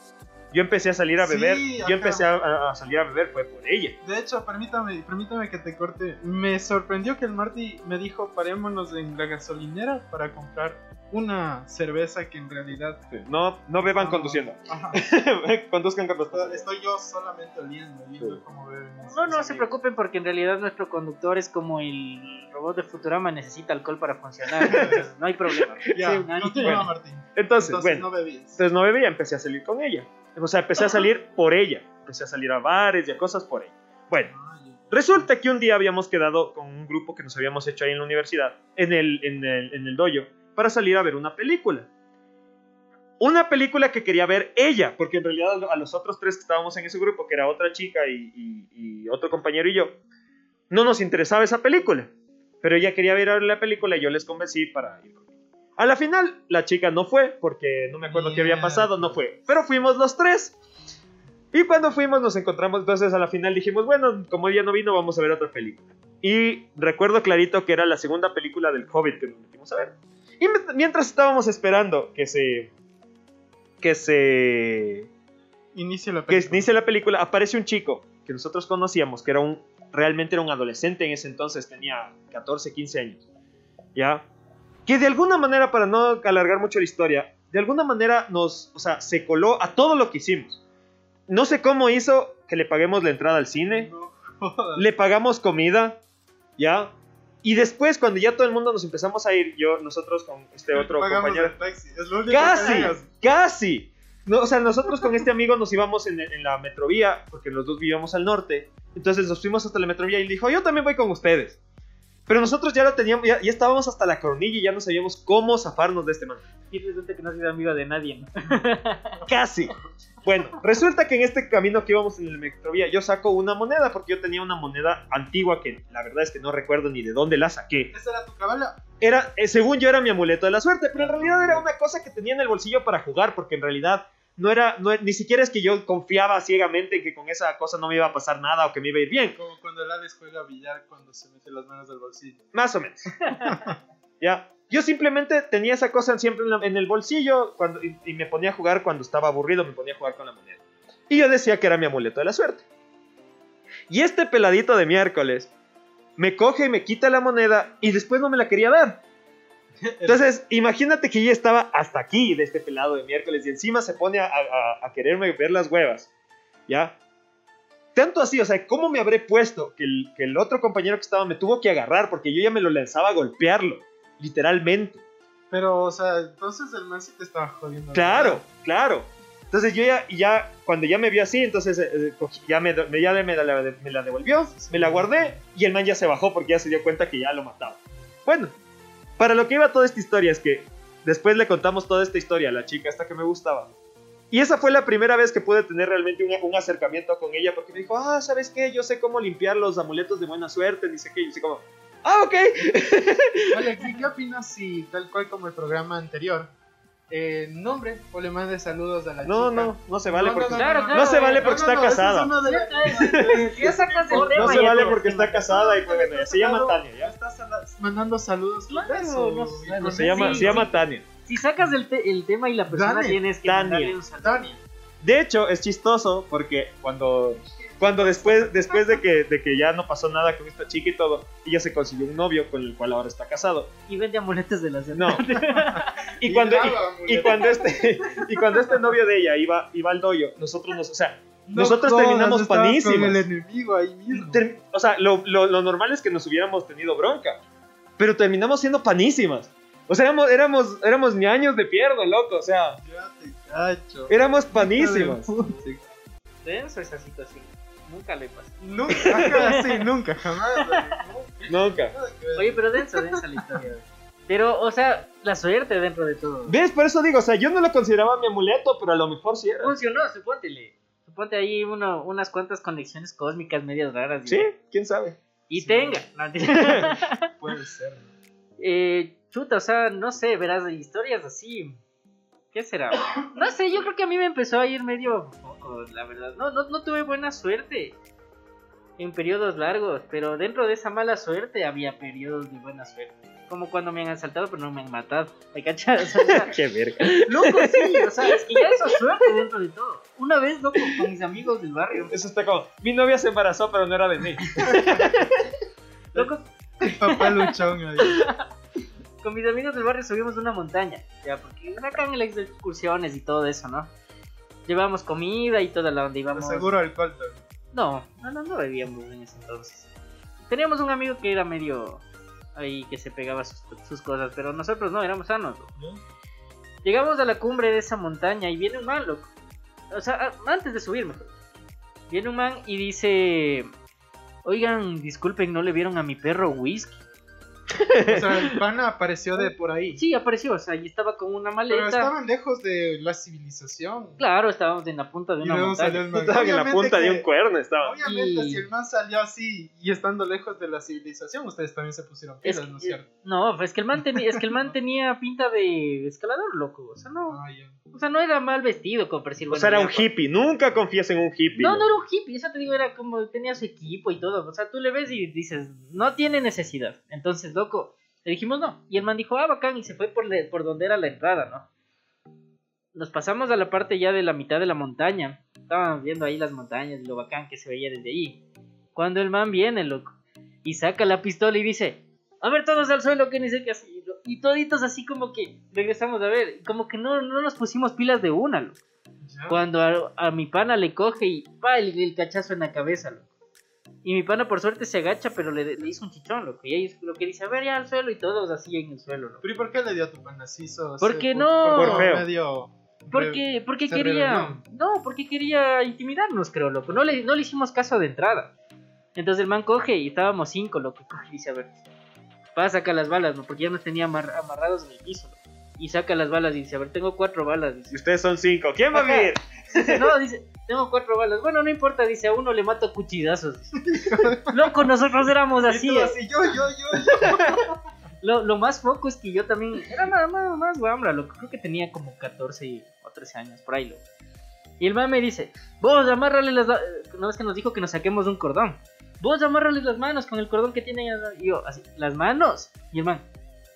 Yo empecé a salir a beber. yo empecé a salir a beber fue por ella. De hecho, permítame, permítame que te corte. Me sorprendió que el Marty me dijo parémonos en la gasolinera para comprar una cerveza que en realidad... No, no beban no- conduciendo. Ajá. Conduzcan con. Estoy yo solamente oliendo, viendo Sí. cómo beben. No, no se preocupen porque en realidad nuestro conductor es como el robot de Futurama, necesita alcohol para funcionar. Entonces no hay problema. Ya, Sí, no, continúa, bueno. Martín. Entonces, Entonces bueno. no bebías. Entonces no bebía, empecé a salir con ella. O sea, empecé a salir por ella. Empecé a salir a bares y a cosas por ella. Bueno, Ay, Resulta que un día habíamos quedado con un grupo que nos habíamos hecho ahí en la universidad, en el, en el, en el dojo, para salir a ver una película. una película que quería ver ella, porque en realidad a los otros tres que estábamos en ese grupo, que era otra chica y, y- y otro compañero y yo, no nos interesaba esa película. Pero ella quería ver la película y yo les convencí para ir. A la final, la chica no fue, porque no me acuerdo qué había pasado, no fue. Pero fuimos los tres. Y cuando fuimos nos encontramos, entonces a la final dijimos, bueno, como ella no vino, vamos a ver otra película. Y recuerdo clarito que era la segunda película del Hobbit que nos metimos a ver. Y mientras estábamos esperando que se... Que se... Inicia la Que película. inicie la película, aparece un chico que nosotros conocíamos, que era un... Realmente era un adolescente en ese entonces, tenía 14, 15 años. ¿Ya? Que de alguna manera, para no alargar mucho la historia, de alguna manera nos... O sea, se coló a todo lo que hicimos. No sé cómo hizo que le paguemos la entrada al cine. No. Le pagamos comida, ¿ya? Y después, cuando ya todo el mundo nos empezamos a ir, yo, nosotros con este otro Pagamos compañero. el taxi. Es lo único que ¡Casi! hagas. ¡Casi! No, o sea, nosotros con este amigo nos íbamos en, en la metrovía, porque los dos vivíamos al norte. Entonces nos fuimos hasta la metrovía y él dijo, yo también voy con ustedes. Pero nosotros ya lo teníamos, ya, ya estábamos hasta la coronilla y ya no sabíamos cómo zafarnos de este man. Y resulta que no has sido amigo de nadie, ¿no? Casi. Bueno, resulta que en este camino que íbamos en la metrovía, yo saco una moneda, porque yo tenía una moneda antigua que la verdad es que no recuerdo ni de dónde la saqué. ¿Esa era tu cabala? Era, eh, según yo, era mi amuleto de la suerte, pero en realidad era una cosa que tenía en el bolsillo para jugar, porque en realidad no era, no, ni siquiera es que yo confiaba ciegamente en que con esa cosa no me iba a pasar nada o que me iba a ir bien. Como cuando el Alex juega billar cuando se mete las manos al bolsillo. Más o menos. ya. Yo simplemente tenía esa cosa siempre en, la- en el bolsillo cuando, y, y me ponía a jugar cuando estaba aburrido, me ponía a jugar con la moneda. Y yo decía que era mi amuleto de la suerte. Y este peladito de miércoles me coge y me quita la moneda y después no me la quería dar. Entonces, imagínate que ya estaba hasta aquí de este pelado de miércoles y encima se pone a, a- a quererme ver las huevas. ¿Ya? Tanto así, o sea, ¿cómo me habré puesto que el, que el otro compañero que estaba me tuvo que agarrar porque yo ya me lo lanzaba a golpearlo? Literalmente. Pero, o sea, entonces el man sí te estaba jodiendo. Claro, claro. Entonces yo ya, ya cuando ya me vio así, entonces eh, eh, cogí- ya, me, ya me, la, me la devolvió, me la guardé y el man ya se bajó porque ya se dio cuenta que ya lo mataba. Bueno, para lo que iba toda esta historia es que después le contamos toda esta historia a la chica esta que me gustaba. Y esa fue la primera vez que pude tener realmente un, un acercamiento con ella porque me dijo, ah, ¿sabes qué? Yo sé cómo limpiar los amuletos de buena suerte, ni sé qué. Y yo así como, ah, ok. Alex, ¿y qué opinas si, tal cual como el programa anterior, eh, nombre o le mandes saludos a la No, chica? no, no se vale No, no, porque... no, Claro, no, claro. No se vale no, porque no, está no, casada. una de las- Ya sacas el tema. No se vale porque está casada y pues bueno, se llama Tania, ¿ya? Estás mandando saludos. Claro, no, Se llama, Sí, se llama. Tania. Si sacas el, te- el tema y la persona Dani, tienes que mandarle un saludo. De hecho, es chistoso porque cuando, cuando después, después de, que, de que ya no pasó nada con esta chica y todo, ella se consiguió un novio con el cual ahora está casado. Y vende amuletos de la suerte. No. Y cuando, y, cuando este y cuando este novio de ella iba, iba al doyo, nosotros nos, o sea, No Nosotros terminamos panísimos. Con el enemigo ahí mismo. ter- o sea, lo, lo- lo normal es que nos hubiéramos tenido bronca, pero terminamos siendo panísimas. O sea, éramos, éramos, éramos ñaños de pierdo, loco, o sea, Ya te cacho. éramos panísimas. Denso esa situación. Nunca le pasa. Nunca, sí, nunca, jamás. Nunca. Oye, pero denso, densa la historia. Pero, o sea, la suerte dentro de todo. ¿Ves? Por eso digo, o sea, yo no lo consideraba mi amuleto, pero a lo mejor sí era. Funcionó, supóntele. Suponte ahí uno, unas cuantas conexiones cósmicas medias raras. Sí, quién sabe. Y Sí. tenga. No, Puede ser. eh, chuta, o sea, no sé, verás, historias así. ¿Qué será? No sé, yo creo que a mí me empezó a ir medio poco, la verdad. No, no, no tuve buena suerte en periodos largos, pero dentro de esa mala suerte había periodos de buena suerte. Como cuando me han asaltado, pero no me han matado. ¿Me cachas? O sea, Qué verga. loco, sí, o sea, es que ya eso es suerte dentro de todo. Una vez, loco, con mis amigos del barrio, Eso está como, mi novia se embarazó, pero no era de mí. loco, Papá luchón ahí. Con mis amigos del barrio subimos una montaña, ya, porque acá en las excursiones y todo eso, ¿no? Llevamos comida y toda la onda, íbamos... Seguro alcohol. pero- No, no, no, no bebíamos en ese entonces. Teníamos un amigo que era medio ahí que se pegaba sus, sus cosas, pero nosotros no, éramos sanos. loco. Llegamos a la cumbre de esa montaña y viene un man, loco. O sea, antes de subir, mejor. Viene un man y dice: Oigan, disculpen, ¿no le vieron a mi perro whisky? O sea, el pana apareció de por ahí. Sí, apareció, o sea, y estaba con una maleta. Pero estaban lejos de la civilización. Claro, estábamos en la punta de una montaña. salió el man. Estaban en la Obviamente punta de que- un cuerno, estaban. Obviamente, Y- si el man salió así y estando lejos de la civilización, ustedes también se pusieron Es pilas, ¿no es que- cierto? No, es que el man tenía, es que el man tenía pinta de escalador, loco. O sea, no, Ah, ya. O sea, no era mal vestido como para decir, O sea, era un hippie. Nunca confíes en un hippie. No, no era un hippie, eso te digo, era como tenía su equipo y todo. O sea, tú le ves y dices, no tiene necesidad. Entonces, loco, le dijimos no. Y el man dijo, ah, bacán, y se fue por, le- por donde era la entrada, ¿no? Nos pasamos a la parte ya de la mitad de la montaña. Estábamos viendo ahí las montañas y lo bacán que se veía desde ahí. Cuando el man viene, loco, y saca la pistola y dice, a ver, todos al suelo, que ni sé qué así. Y toditos así como que regresamos a ver, como que no, no nos pusimos pilas de una, loco. Ya. Cuando a, a mi pana le coge y pa el, el cachazo en la cabeza, loco. Y mi pana por suerte se agacha, pero le, le hizo un chichón, loco. Y ahí lo que dice, a ver ya al suelo y todos así en el suelo, loco. ¿Pero y por qué le dio a tu pana así? Porque se- no- Por feo. medio Porque, porque se quería. No, porque quería intimidarnos, creo, loco. No le, no le hicimos caso de entrada. Entonces el man coge y estábamos cinco, loco. Coge y dice, a ver, va a sacar las balas, ¿no? Porque ya nos tenía amar- amarrados en el piso. Y saca las balas y dice, a ver, tengo cuatro balas. Dice, Y ustedes son cinco. ¿Quién va a vivir? Dice, no, dice, tengo cuatro balas. Bueno, no importa, dice, a uno le mato a cuchillazos. Loco, nosotros éramos Y así. tú eh. así, yo, yo, yo. Lo, lo más foco es que yo también era nada más, más guambra, loco. Creo que tenía como 14 o 13 años, por ahí, loco. Y el man me dice, vos amárrale las... eh, No es que nos dijo que nos saquemos un cordón. Vos amárrale las manos con el cordón que tienen. Y yo, así, las manos. Y el man,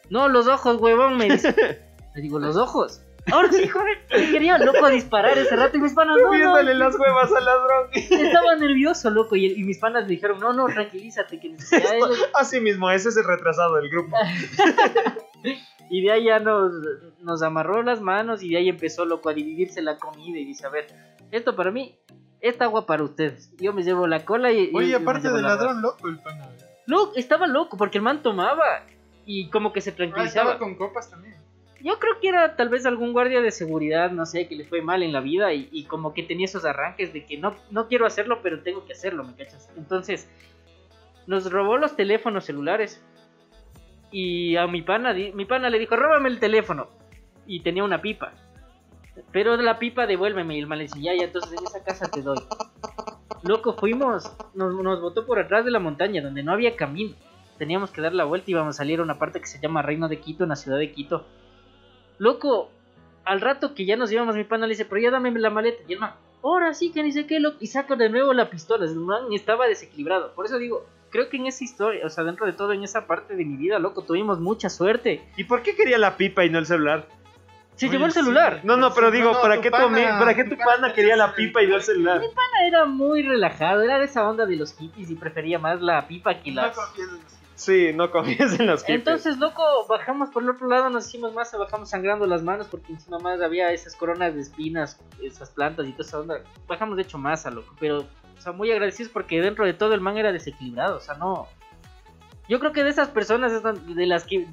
no, los ojos, huevón, me dice. Le digo, los ojos. Ahora sí, joder, me quería loco disparar ese rato y mis panas, no, no, las huevas al ladrón. estaba nervioso, loco. Y, y mis panas me dijeron, no, no, tranquilízate, que ya es- Así mismo, ese es el retrasado del grupo. Y de ahí ya nos, nos amarró las manos y de ahí empezó, loco, a dividirse la comida y dice, a ver, esto para mí, esta agua para ustedes. Yo me llevo la cola y... Oye, y aparte del la ladrón loco, el pana. Loco, estaba loco porque el man tomaba y como que se Ah, tranquilizaba. estaba con copas también. Yo creo que era tal vez algún guardia de seguridad, no sé, que le fue mal en la vida y, y como que tenía esos arranques de que no, no quiero hacerlo, pero tengo que hacerlo, ¿me cachas? Entonces, nos robó los teléfonos celulares y a mi pana, mi pana le dijo, róbame el teléfono y tenía una pipa. Pero la pipa devuélveme y el man le dice, ya, ya, entonces en esa casa te doy. Loco, fuimos, nos, nos botó por atrás de la montaña donde no había camino. Teníamos que dar la vuelta y íbamos a salir a una parte que se llama Reino de Quito, en la ciudad de Quito. Loco, al rato que ya nos íbamos, mi pana le dice, pero ya dame la maleta. Y el man, ahora sí que ni sé qué, loco. Y saca de nuevo la pistola. El man estaba desequilibrado. Por eso digo, creo que en esa historia, o sea, dentro de todo, en esa parte de mi vida, loco, tuvimos mucha suerte. ¿Y por qué quería la pipa y no el celular? Se Oye, llevó el sí. celular. No, no, pero digo, No, ¿para tu qué tu, pana- ami- ¿para qué tu tu pana pana quería la pipa y no el celular? Era muy relajado, era de esa onda de los hippies y prefería más la pipa que No las... confíes en los- Sí, no confíes en los hippies. Entonces, loco, bajamos por el otro lado, nos hicimos masa, bajamos sangrando las manos porque encima más había esas coronas de espinas, esas plantas y toda esa onda. Bajamos de hecho masa, loco, pero, o sea, muy agradecidos porque dentro de todo el man era desequilibrado, o sea, no. Yo creo que de esas personas es de las que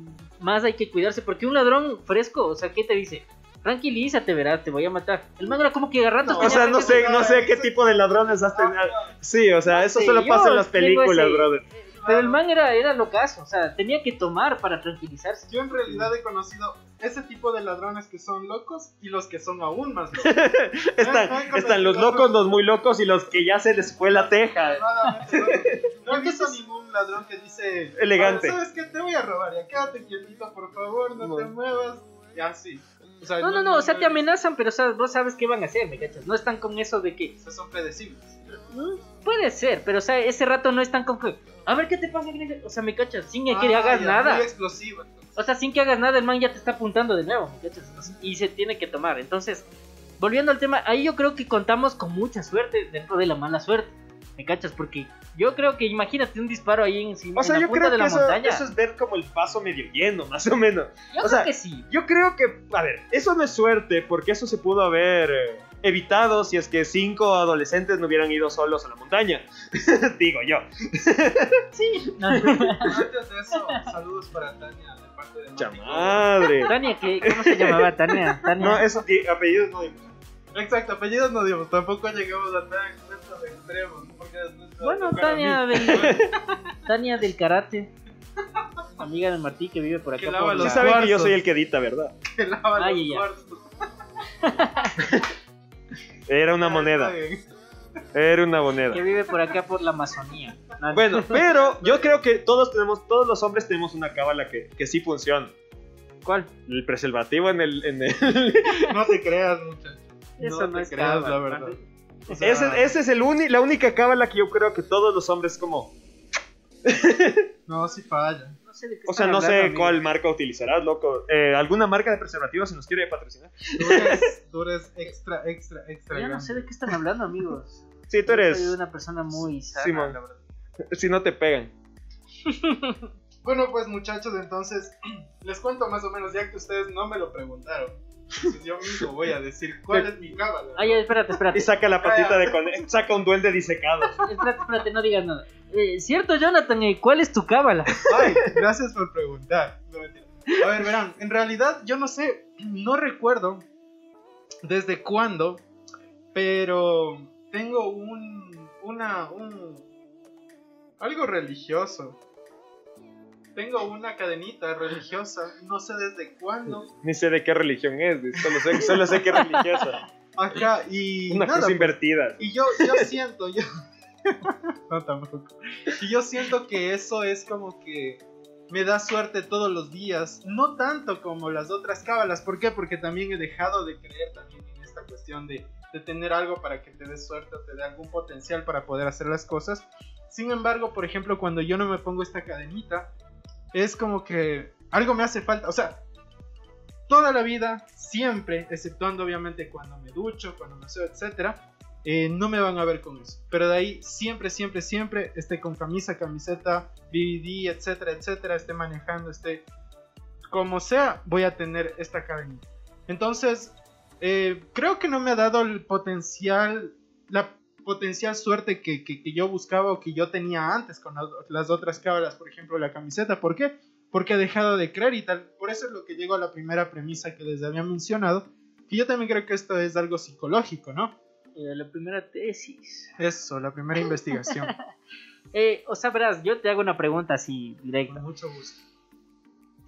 más hay que cuidarse porque un ladrón fresco, o sea, ¿qué te dice? Tranquilízate, verás, te voy a matar. El man era como que a ratos No, o sea, no sé, no sé qué tipo de ladrones has tenido. Sí, o sea, eso Sí, solo pasa en las películas, brother. Pero el man era, era locazo, o sea, tenía que tomar para tranquilizarse. Yo en realidad he conocido ese tipo de ladrones que son locos y los que son aún más locos. Están, están los locos, los muy locos y los que ya se les fue la teja. Locos. No he visto ningún ladrón que dice Elegante. "Ah, ¿Sabes qué? Te voy a robar, ya quédate quietito, por favor, no, te No. muevas. Ya sí. O sea, No, no, no, o sea, te amenazan, pero o sea, vos sabes qué van a hacer, ¿me cachas? No están con eso de que... Esos son predecibles. mm, Puede ser, pero o sea, ese rato no están con que... A ver, ¿qué te pasa? O sea, ¿me cachas? Sin que Ah, hagas ya, nada. Muy. O sea, sin que hagas nada, el man ya te está apuntando de nuevo, ¿me cachas? Y se tiene que tomar. Entonces, volviendo al tema, ahí yo creo que contamos con mucha suerte dentro de la mala suerte. ¿Me cachas? Porque yo creo que imagínate un disparo ahí en, O sea, la yo punta creo de que la eso, montaña. eso es ver como el vaso medio lleno, más o menos. Yo o creo sea, que sí. Yo creo que, a ver, eso no es suerte, porque eso se pudo haber eh, evitado si es que cinco adolescentes no hubieran ido solos a la montaña. Digo yo. Sí. No. Antes de eso, saludos para Tania de parte de madre. Tania, ¿qué? ¿cómo se llamaba? Tania. Tania. No, esos di- apellidos no dimos. Exacto, apellidos no dimos, tampoco llegamos a tan extremos extremos. Porque Bueno, Tania del, Tania del karate. amiga de Martí que vive por Que acá. lava por los Sí la- saben que yo soy el que edita, ¿verdad? Que lava los Ay, ya. Era una moneda. Era una que moneda. vive por acá por la Amazonía. No, Bueno, pero yo creo que todos tenemos, todos los hombres tenemos una cábala que, que sí funciona. ¿Cuál? El preservativo en el, en el- No te creas, muchacho. Eso no no, te es creas, cábala, la verdad. O sea, ese, ese es el uni- la única cábala que yo creo que todos los hombres como, No, sí falla. Sé de qué o sea, no hablando, sé amigo. cuál marca utilizarás, loco. Eh, ¿Alguna marca de preservativo si nos quiere patrocinar? Tú eres, tú eres extra, extra, extra. Yo no sé de qué están hablando, amigos. Sí, tú Yo eres. Soy una persona muy sana, Simón. la verdad. Si no te pegan. Bueno, pues muchachos, entonces les cuento más o menos, ya que ustedes no me lo preguntaron. Entonces yo mismo voy a decir cuál es mi cábala. Ay, ay, espérate, Y espérate. saca la patita de conejo. Saca un duende disecado. Espérate, espérate, no digas nada. Eh, Cierto, Jonathan, ¿cuál es tu cábala? Ay, gracias por preguntar. A ver, verán, en realidad yo no sé, no recuerdo desde cuándo, pero tengo un, una, un, algo religioso. Tengo una cadenita religiosa, no sé desde cuándo. Ni sé de qué religión es. Solo sé, solo sé que es religiosa. Acá, y Una nada, cruz pues, invertida. Y yo, yo siento, yo. no, tampoco. Y yo siento que eso es como que me da suerte todos los días. No tanto como las otras cábalas. ¿Por qué? Porque también he dejado de creer también en esta cuestión de, de tener algo para que te dé suerte o te dé algún potencial para poder hacer las cosas. Sin embargo, por ejemplo, cuando yo no me pongo esta cadenita, es como que algo me hace falta. O sea, toda la vida, siempre, exceptuando obviamente cuando me ducho, cuando me aseo, etcétera, eh, no me van a ver con eso. Pero de ahí, siempre, siempre, siempre, esté con camisa, camiseta, BBD, etcétera, etcétera, esté manejando, esté como sea, voy a tener esta cadenita. Entonces, eh, creo que no me ha dado el potencial, la potencial suerte que, que- que yo buscaba o que yo tenía antes con las, las otras cábalas, por ejemplo, la camiseta. ¿Por qué? Porque he dejado de creer y tal. Por eso es lo que llego a la primera premisa que les había mencionado, que yo también creo que esto es algo psicológico, ¿no? Eh, la primera tesis. Eso, la primera investigación. Eh, o sea, verás, yo te hago una pregunta así directa. Con mucho gusto.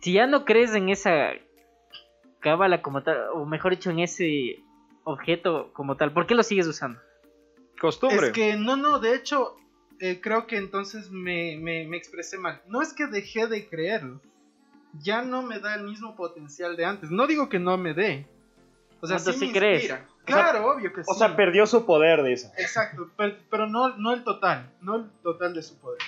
Si ya no crees en esa cábala como tal, o mejor dicho, en ese objeto como tal, ¿por qué lo sigues usando? Costumbre. Es que no, no, de hecho, eh, creo que entonces me, me- me expresé mal. No es que dejé de creerlo. Ya no me da el mismo potencial de antes. No digo que no me dé. O sea, sí sí me crees. inspira. Claro, obvio que sí. O sea, perdió su poder, dice. Exacto, pero, pero no, no el total, no el total de su poder.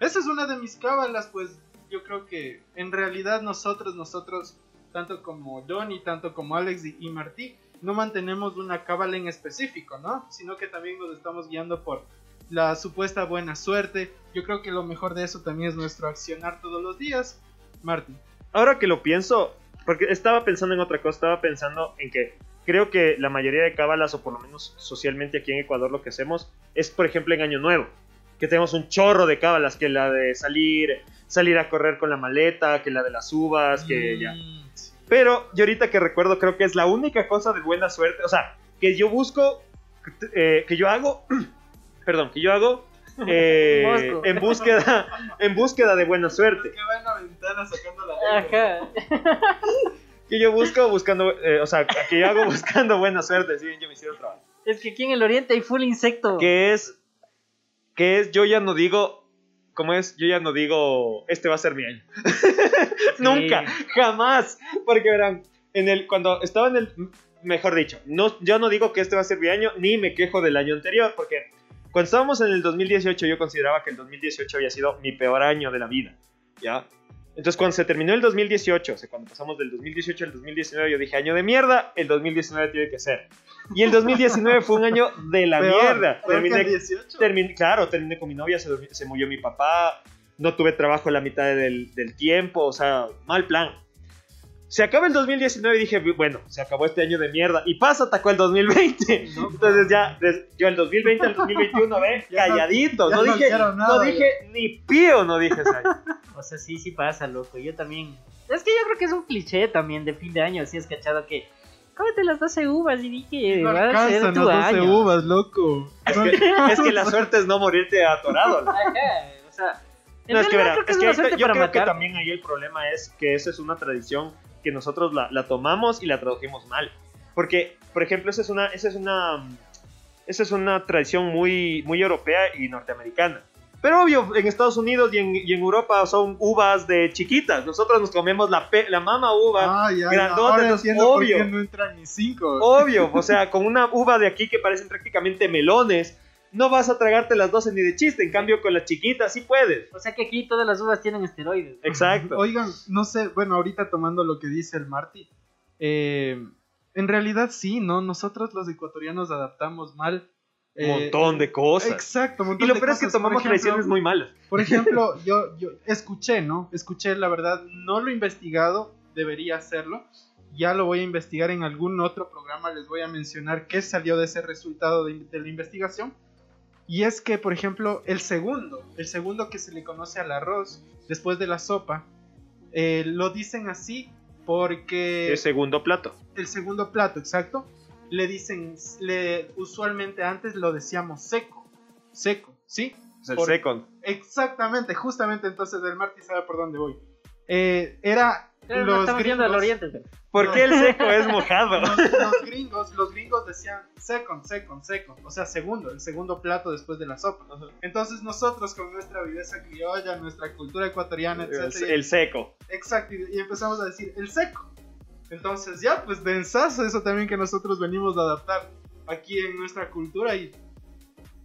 Esa es una de mis cábalas, pues yo creo que en realidad nosotros, nosotros, tanto como Johnny, tanto como Alex y, y Martí, no mantenemos una cábala en específico, ¿no? Sino que también nos estamos guiando por la supuesta buena suerte. Yo creo que lo mejor de eso también es nuestro accionar todos los días. Martí. Ahora que lo pienso, porque estaba pensando en otra cosa, estaba pensando en que creo que la mayoría de cábalas, o por lo menos socialmente aquí en Ecuador, lo que hacemos es, por ejemplo, en Año Nuevo, que tenemos un chorro de cábalas, que la de salir, salir a correr con la maleta, que la de las uvas, que ya. Mm, sí. Pero yo ahorita que recuerdo, creo que es la única cosa de buena suerte, o sea, que yo busco, eh, que yo hago, perdón, que yo hago eh, en búsqueda, en búsqueda de buena suerte. Que va en la ventana sacando la. Ajá. que yo busco buscando, eh, o sea, que yo hago buscando buena suerte, si yo me hicieron trabajo. Es que aquí en el oriente hay full insecto. Que es, que es, yo ya no digo, ¿cómo es? Yo ya no digo, este va a ser mi año. Nunca, jamás. Porque verán, en el, cuando estaba en el, mejor dicho, no, yo no digo que este va a ser mi año, ni me quejo del año anterior, porque cuando estábamos en el 2018 yo consideraba que el 2018 había sido mi peor año de la vida, ¿ya? Entonces cuando se terminó el 2018, o sea, cuando pasamos del 2018 al 2019, yo dije, año de mierda, el 2019 tiene que ser. Y el 2019 fue un año de la Peor, mierda. Terminé, el 18. terminé- claro, terminé con mi novia, se, se murió mi papá, no tuve trabajo la mitad del, del tiempo, o sea, mal plan. Se acaba el 2019 y dije, bueno, se acabó este año de mierda. Y pasa, atacó el 2020. No, Entonces ya, des- yo el 2020 al 2021, ve, no- calladito. ya no, no dije, nada, no dije ni pío, no dije ese año. O sea, sí, sí pasa, loco. Yo también. Es que yo creo que es un cliché también de fin de año. Si has cachado que. Cómete las 12 uvas y di que No va a ser tu las 12 año. uvas, loco. Es que, es que la suerte es no morirte atorado. ¿no? Ajá, o sea, No, es que, verá, creo que es es que yo para creo que también ahí el problema es que esa es una tradición que nosotros la, la tomamos y la tradujimos mal. Porque, por ejemplo, esa es una, esa es una, esa es una tradición muy, muy europea y norteamericana. Pero obvio, en Estados Unidos y en, y en Europa son uvas de chiquitas. Nosotros nos comemos la, pe- la mama uva, Ah, ya, ya. entonces, por obvio. no entran ni cinco. obvio. O sea, con una uva de aquí que parecen prácticamente melones, no vas a tragarte las 12 ni de chiste. En cambio, con las chiquitas sí puedes. O sea que aquí todas las uvas tienen esteroides. Exacto. Oigan, no sé, bueno, ahorita tomando lo que dice el Marty, eh, en realidad sí, ¿no? Nosotros los ecuatorianos adaptamos mal. Un eh, montón de cosas. Exacto, un Y montón lo peor es que tomamos tradiciones muy malas. Por ejemplo, yo, yo escuché, ¿no? Escuché, la verdad, no lo he investigado, debería hacerlo. Ya lo voy a investigar en algún otro programa, les voy a mencionar qué salió de ese resultado de, de la investigación. Y es que, por ejemplo, el segundo, el segundo que se le conoce al arroz después de la sopa, eh, lo dicen así porque El segundo plato. el segundo plato, exacto, le dicen, le, usualmente antes lo decíamos seco, seco, ¿sí? Es el Por- second. Exactamente, justamente entonces el Marty sabe por dónde voy. Eh, era no los estamos yendo al gringos, oriente. ¿Por No. qué el seco es mojado? los, los gringos, los gringos decían second, second, second, o sea, segundo, el segundo plato después de la sopa. Entonces nosotros con nuestra viveza criolla, nuestra cultura ecuatoriana, El, etcétera, el seco. exacto, y, empezamos a decir el seco. Entonces ya, pues densazo eso también que nosotros venimos a adaptar aquí en nuestra cultura y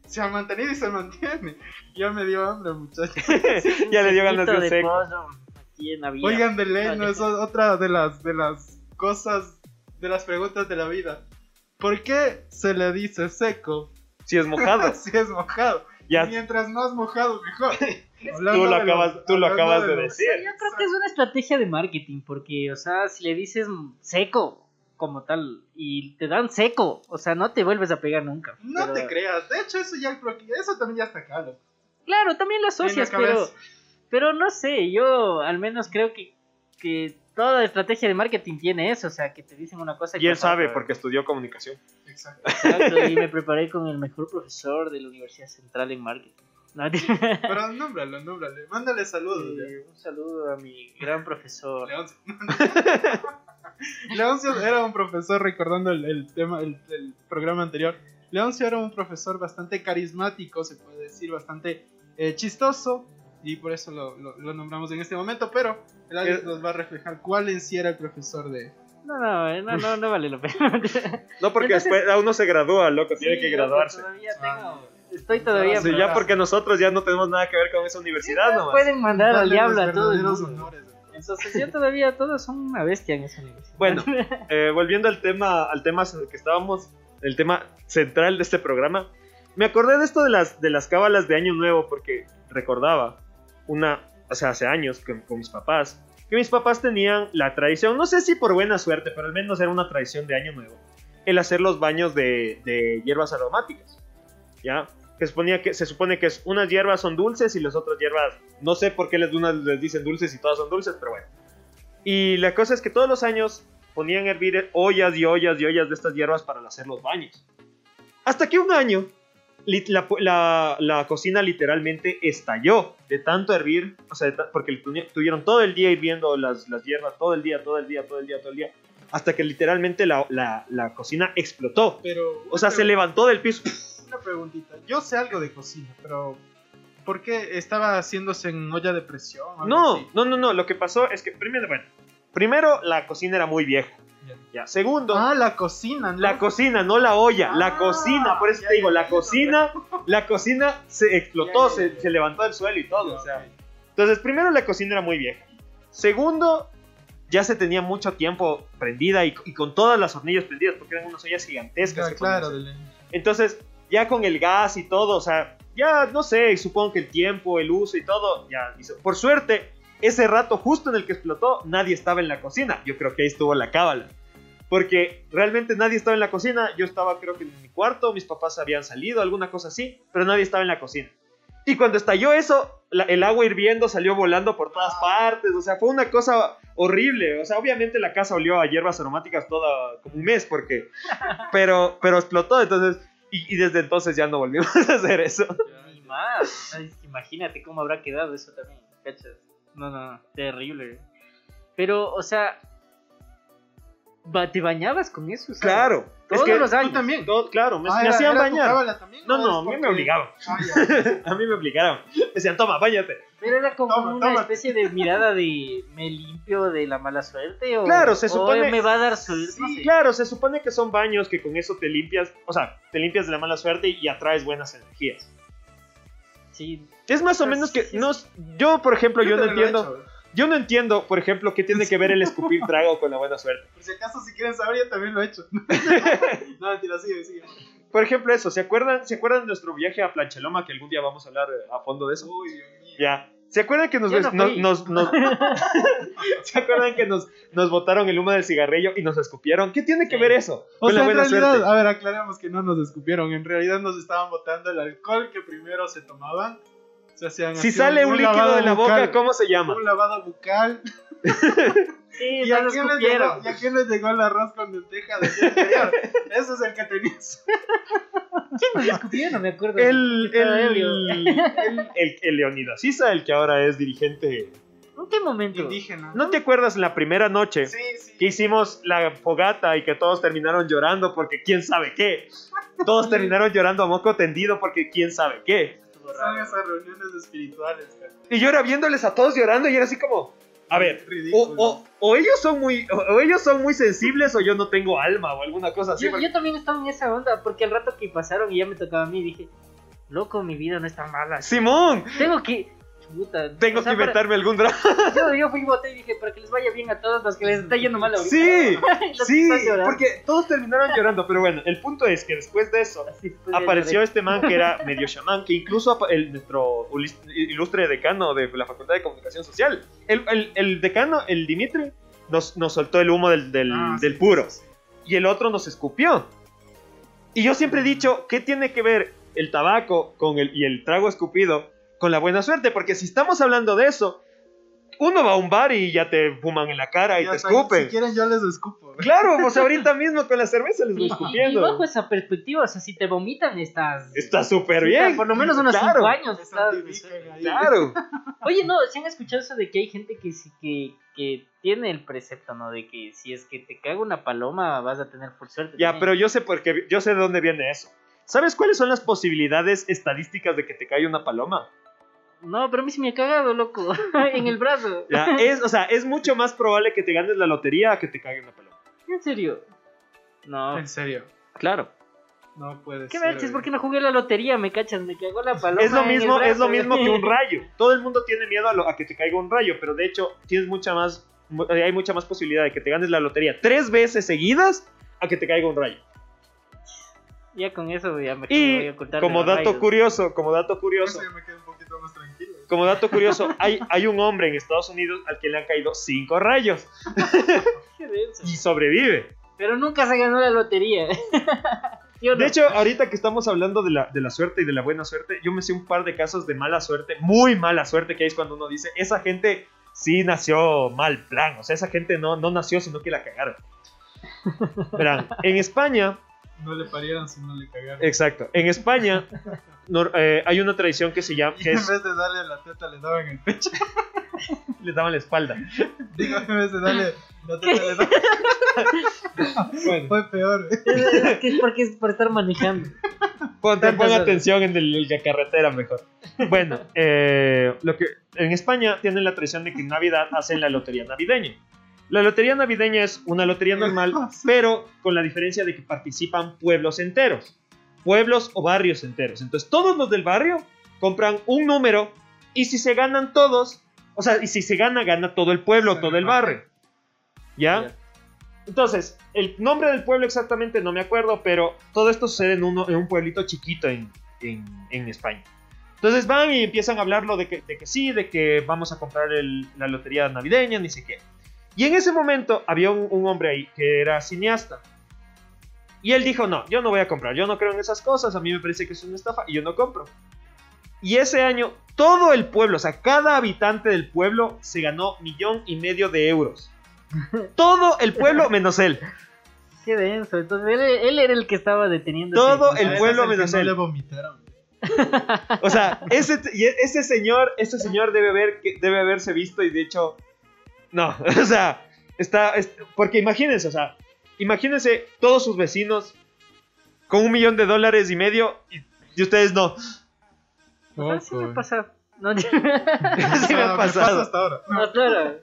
se ha mantenido y se mantiene. Ya me dio hambre, muchachos. ya le dio ganas de seco. pollo la vida. Oigan, de ley, no, Vale. eso es otra de las, de las cosas, de las preguntas de la vida. ¿Por qué se le dice seco Si es mojado. si es mojado? Ya. Mientras más mojado, mejor. Tú lo acabas, tú lo acabas de decir. Yo creo que es una estrategia de marketing, porque, o sea, si le dices seco como tal y te dan seco, o sea, no te vuelves a pegar nunca. No Pero- te creas. De hecho, eso ya eso también ya está caro. Claro, también lo asocias, pero, pero no sé, yo al menos creo que, que toda estrategia de marketing tiene eso, o sea, que te dicen una cosa Y él cosa sabe porque estudió comunicación. Exacto. Exacto, y me preparé con el mejor profesor de la Universidad Central en marketing. No, Pero nómbralo, nómbrale. Mándale saludos. un saludo a mi gran profesor. Leoncio. Leoncio era un profesor, recordando el, el tema, el, el programa anterior. Leoncio era un profesor bastante carismático, se puede decir, bastante eh, chistoso, y por eso lo, lo- lo nombramos en este momento. Pero el Alex nos va a reflejar cuál en sí era el profesor de. No, no, eh, no, no, no vale la pena. No, porque Entonces- después a uno se gradúa, loco, tiene Sí, que loco, graduarse. todavía Ah. tengo- Estoy todavía. Sí, pero- ya porque nosotros ya no tenemos nada que ver con esa universidad no pueden mandar al diablo los a todo el verdaderos mundo. honores. Entonces yo todavía todos son una bestia en esa universidad. Bueno, eh, volviendo al tema, al tema que estábamos, el tema central de este programa, me acordé de esto de las, de las cábalas de Año Nuevo porque recordaba una, o sea, hace años con mis papás, que mis papás tenían la tradición, no sé si por buena suerte, pero al menos era una tradición de Año Nuevo, el hacer los baños de, de hierbas aromáticas, ¿ya? Que suponía que, se supone que es, unas hierbas son dulces y las otras hierbas, no sé por qué les, unas les dicen dulces y todas son dulces, pero bueno. Y la cosa es que todos los años ponían hervir ollas y ollas y ollas de estas hierbas para hacer los baños. Hasta que un año la, la- la cocina literalmente estalló de tanto hervir, o sea, porque tu- tuvieron todo el día hirviendo las, las hierbas, todo el día, todo el día, todo el día, todo el día, hasta que literalmente la, la- cocina explotó. Pero. O sea, se levantó del piso. Una preguntita. Yo sé algo de cocina, pero. ¿Por qué estaba haciéndose en olla de presión? No, así? no, no, no, lo que pasó es que primero, bueno, primero la cocina era muy vieja. Ya. Segundo, Ah, la cocina, ¿no? La cocina, no la olla, la Ah, cocina, por eso ya, te digo, ya, la ya, cocina, la cocina se explotó, Ya, ya, se, ya. se levantó del suelo y todo, Ya, o sea. ok. Entonces, primero la cocina era muy vieja. Segundo, ya se tenía mucho tiempo prendida y, y con todas las hornillas prendidas, porque eran unas ollas gigantescas. Que claro. Entonces, ya con el gas y todo, o sea, ya no sé, supongo que el tiempo, el uso y todo, ya hizo. Por suerte, ese rato justo en el que explotó, nadie estaba en la cocina. Yo creo que ahí estuvo la cábala. Porque realmente nadie estaba en la cocina. Yo estaba, creo que en mi cuarto, mis papás habían salido, alguna cosa así, pero nadie estaba en la cocina. Y cuando estalló eso, la- el agua hirviendo salió volando por todas partes. O sea, fue una cosa horrible. O sea, obviamente la casa olió a hierbas aromáticas toda como un mes, porque. Pero, pero explotó, entonces. Y, y desde entonces ya no volvimos a hacer eso. Ya, más. Imagínate cómo habrá quedado eso también, ¿cachas? No, no, terrible. Pero, o sea, ba- ¿te bañabas con eso? O sea, Claro. Todos es que los años. Tú también. todo- claro, me, Ah, me ¿era- hacían era bañar. también, No, o no, a mí me obligaban. Ah. A mí me obligaron. Me decían, toma, bañate. Pero era como Toma, una toma. especie de mirada de me limpio de la mala suerte o, Claro, se o supone- me va a dar suerte. no Sí, sé. claro, se supone que son baños que con eso te limpias, o sea, te limpias de la mala suerte y atraes buenas energías. Sí, Es más o menos que no, yo por ejemplo yo no lo he entiendo, hecho. yo no entiendo, por ejemplo, qué tiene que ver el escupir trago con la buena suerte. Por si acaso, si quieren saber, yo también lo he hecho. no, mentira, sigue, sigue. Por ejemplo, eso, ¿se acuerdan, ¿se acuerdan de nuestro viaje a Plancheloma que algún día vamos a hablar eh, a fondo de eso? Uy, Dios mío. Ya. ¿Se acuerdan que nos, Yo no nos, nos- nos- ¿Se acuerdan que nos, nos botaron el humo del cigarrillo y nos escupieron? ¿Qué tiene que Sí. ver eso O con sea, la en buena realidad, suerte? a ver, aclaremos que no nos escupieron. En realidad nos estaban botando el alcohol que primero se tomaban. Se hacían Si así sale un, líquido lavado de la bucal, boca, ¿cómo se llama? Un lavado bucal. sí, ¿Y a, nos quién les llegó, ¿Y a quién les llegó el arroz con lenteja del día anterior? Ese es el que tenías. ¿Quién escupieron? No me acuerdo. El, el, el, el, el Leonidas Sisa, el que ahora es dirigente. ¿En qué momento? Indígena. ¿No te acuerdas la primera noche Sí, sí. que hicimos la fogata y que todos terminaron llorando porque quién sabe qué? Todos terminaron llorando a moco tendido porque quién sabe qué. Estuvo Son raro. esas reuniones espirituales. cara. Y yo era viéndoles a todos llorando y era así como, a ver, o, Ridículo. o- o ellos son muy o, o ellos son muy sensibles o yo no tengo alma o alguna cosa así. Yo, porque- yo también estaba en esa onda, porque al rato que pasaron y ya me tocaba a mí, dije, loco, mi vida no es tan mala. Simón, Tengo que... Tengo o sea, que para- inventarme algún drama. Yo, yo fui y voté y dije, para que les vaya bien a todos los que les está yendo mal ahorita. Sí, sí, porque todos terminaron llorando, pero bueno, el punto es que después de eso de apareció este man que era medio chamán, que incluso el, nuestro ilustre decano de la Facultad de Comunicación Social, el, el- el decano, el Dimitri, nos, nos soltó el humo del, del- Ah, del sí, puro sí, sí. y el otro nos escupió. Y yo siempre he dicho, ¿qué tiene que ver el tabaco con el, y el trago escupido con la buena suerte? Porque si estamos hablando de eso, uno va a un bar y ya te fuman en la cara y Ya te escupen. Si quieren, yo les escupo. Claro, pues ahorita mismo con la cerveza les voy Y, y escupiendo. bajo esa perspectiva, o sea, si te vomitan, estás... Está súper Sí, bien. Por lo menos unos Claro, 5 años. Se estás-. Claro. Oye, no, si han escuchado eso de que hay gente que, sí- que, que tiene el precepto, ¿no? De que si es que te caga una paloma, vas a tener full suerte. Ya, también. pero yo sé por qué, yo sé de dónde viene eso. ¿Sabes cuáles son las posibilidades estadísticas de que te caiga una paloma? No, pero a mí sí me ha cagado, loco. en el brazo. Ya, es, o sea, es mucho más probable que te ganes la lotería a que te caiga una paloma. ¿En serio? No. En serio. Claro. No puede ¿Qué ser. verches? ¿Por qué no jugué la lotería? Me cachas, me cagó la paloma. Es lo en el mismo, es lo mismo que un rayo. Todo el mundo tiene miedo a, lo- a que te caiga un rayo, pero de hecho tienes mucha más, mu- hay mucha más posibilidad de que te ganes la lotería tres veces seguidas a que te caiga un rayo. Ya con eso ya me voy Y a ocultar. como dato rayos. curioso, como dato curioso, como dato curioso, hay, hay un hombre en Estados Unidos al que le han caído cinco rayos y sobrevive. Pero nunca se ganó la lotería. ¿Sí o no? De hecho, ahorita que estamos hablando de la, de la suerte y de la buena suerte, yo me sé un par de casos de mala suerte, muy mala suerte, que es cuando uno dice, esa gente sí nació mal plan, o sea, esa gente no, no nació, sino que la cagaron. Verán, en España, No le parieron si no le cagaron. exacto, en España nor- eh, hay una tradición que se llama, que en es, vez de darle a la teta, le daban el pecho. le daban la espalda. Digo, en vez de darle la teta, le daban. Bueno, Fue peor. Es que es porque es por estar manejando. Pon horas. atención en el- la carretera mejor. Bueno, eh, lo que en España tienen la tradición de que en Navidad hacen la lotería navideña. La lotería navideña es una lotería normal, pero con la diferencia de que participan pueblos enteros, pueblos o barrios enteros. Entonces todos los del barrio compran un número y si se ganan todos, o sea, y si se gana, gana todo el pueblo, todo el barrio. ¿Ya? Entonces, el nombre del pueblo exactamente no me acuerdo, pero todo esto sucede en, uno, en un pueblito chiquito en, en- en España. Entonces van y empiezan a hablarlo de que, de que sí, de que vamos a comprar el- la lotería navideña, ni sé qué. Y en ese momento había un, un hombre ahí que era cineasta. Y él dijo, no, yo no voy a comprar, yo no creo en esas cosas, a mí me parece que es una estafa y yo no compro. Y ese año todo el pueblo, o sea, cada habitante del pueblo se ganó millón y medio de euros. Todo el pueblo menos él. Qué denso. Entonces él, él era el que estaba deteniendo. Todo el pueblo que menos no él. le vomitaron. O sea, ese, y ese señor, ese señor debe, haber, que- debe haberse visto y de hecho, no, o sea, está, es- porque imagínense, o sea, imagínense todos sus vecinos con un millón de dólares y medio y, y ustedes no. Ah, sí me pasa. No, Sí me ha pasado. pasa hasta ahora. no, claro.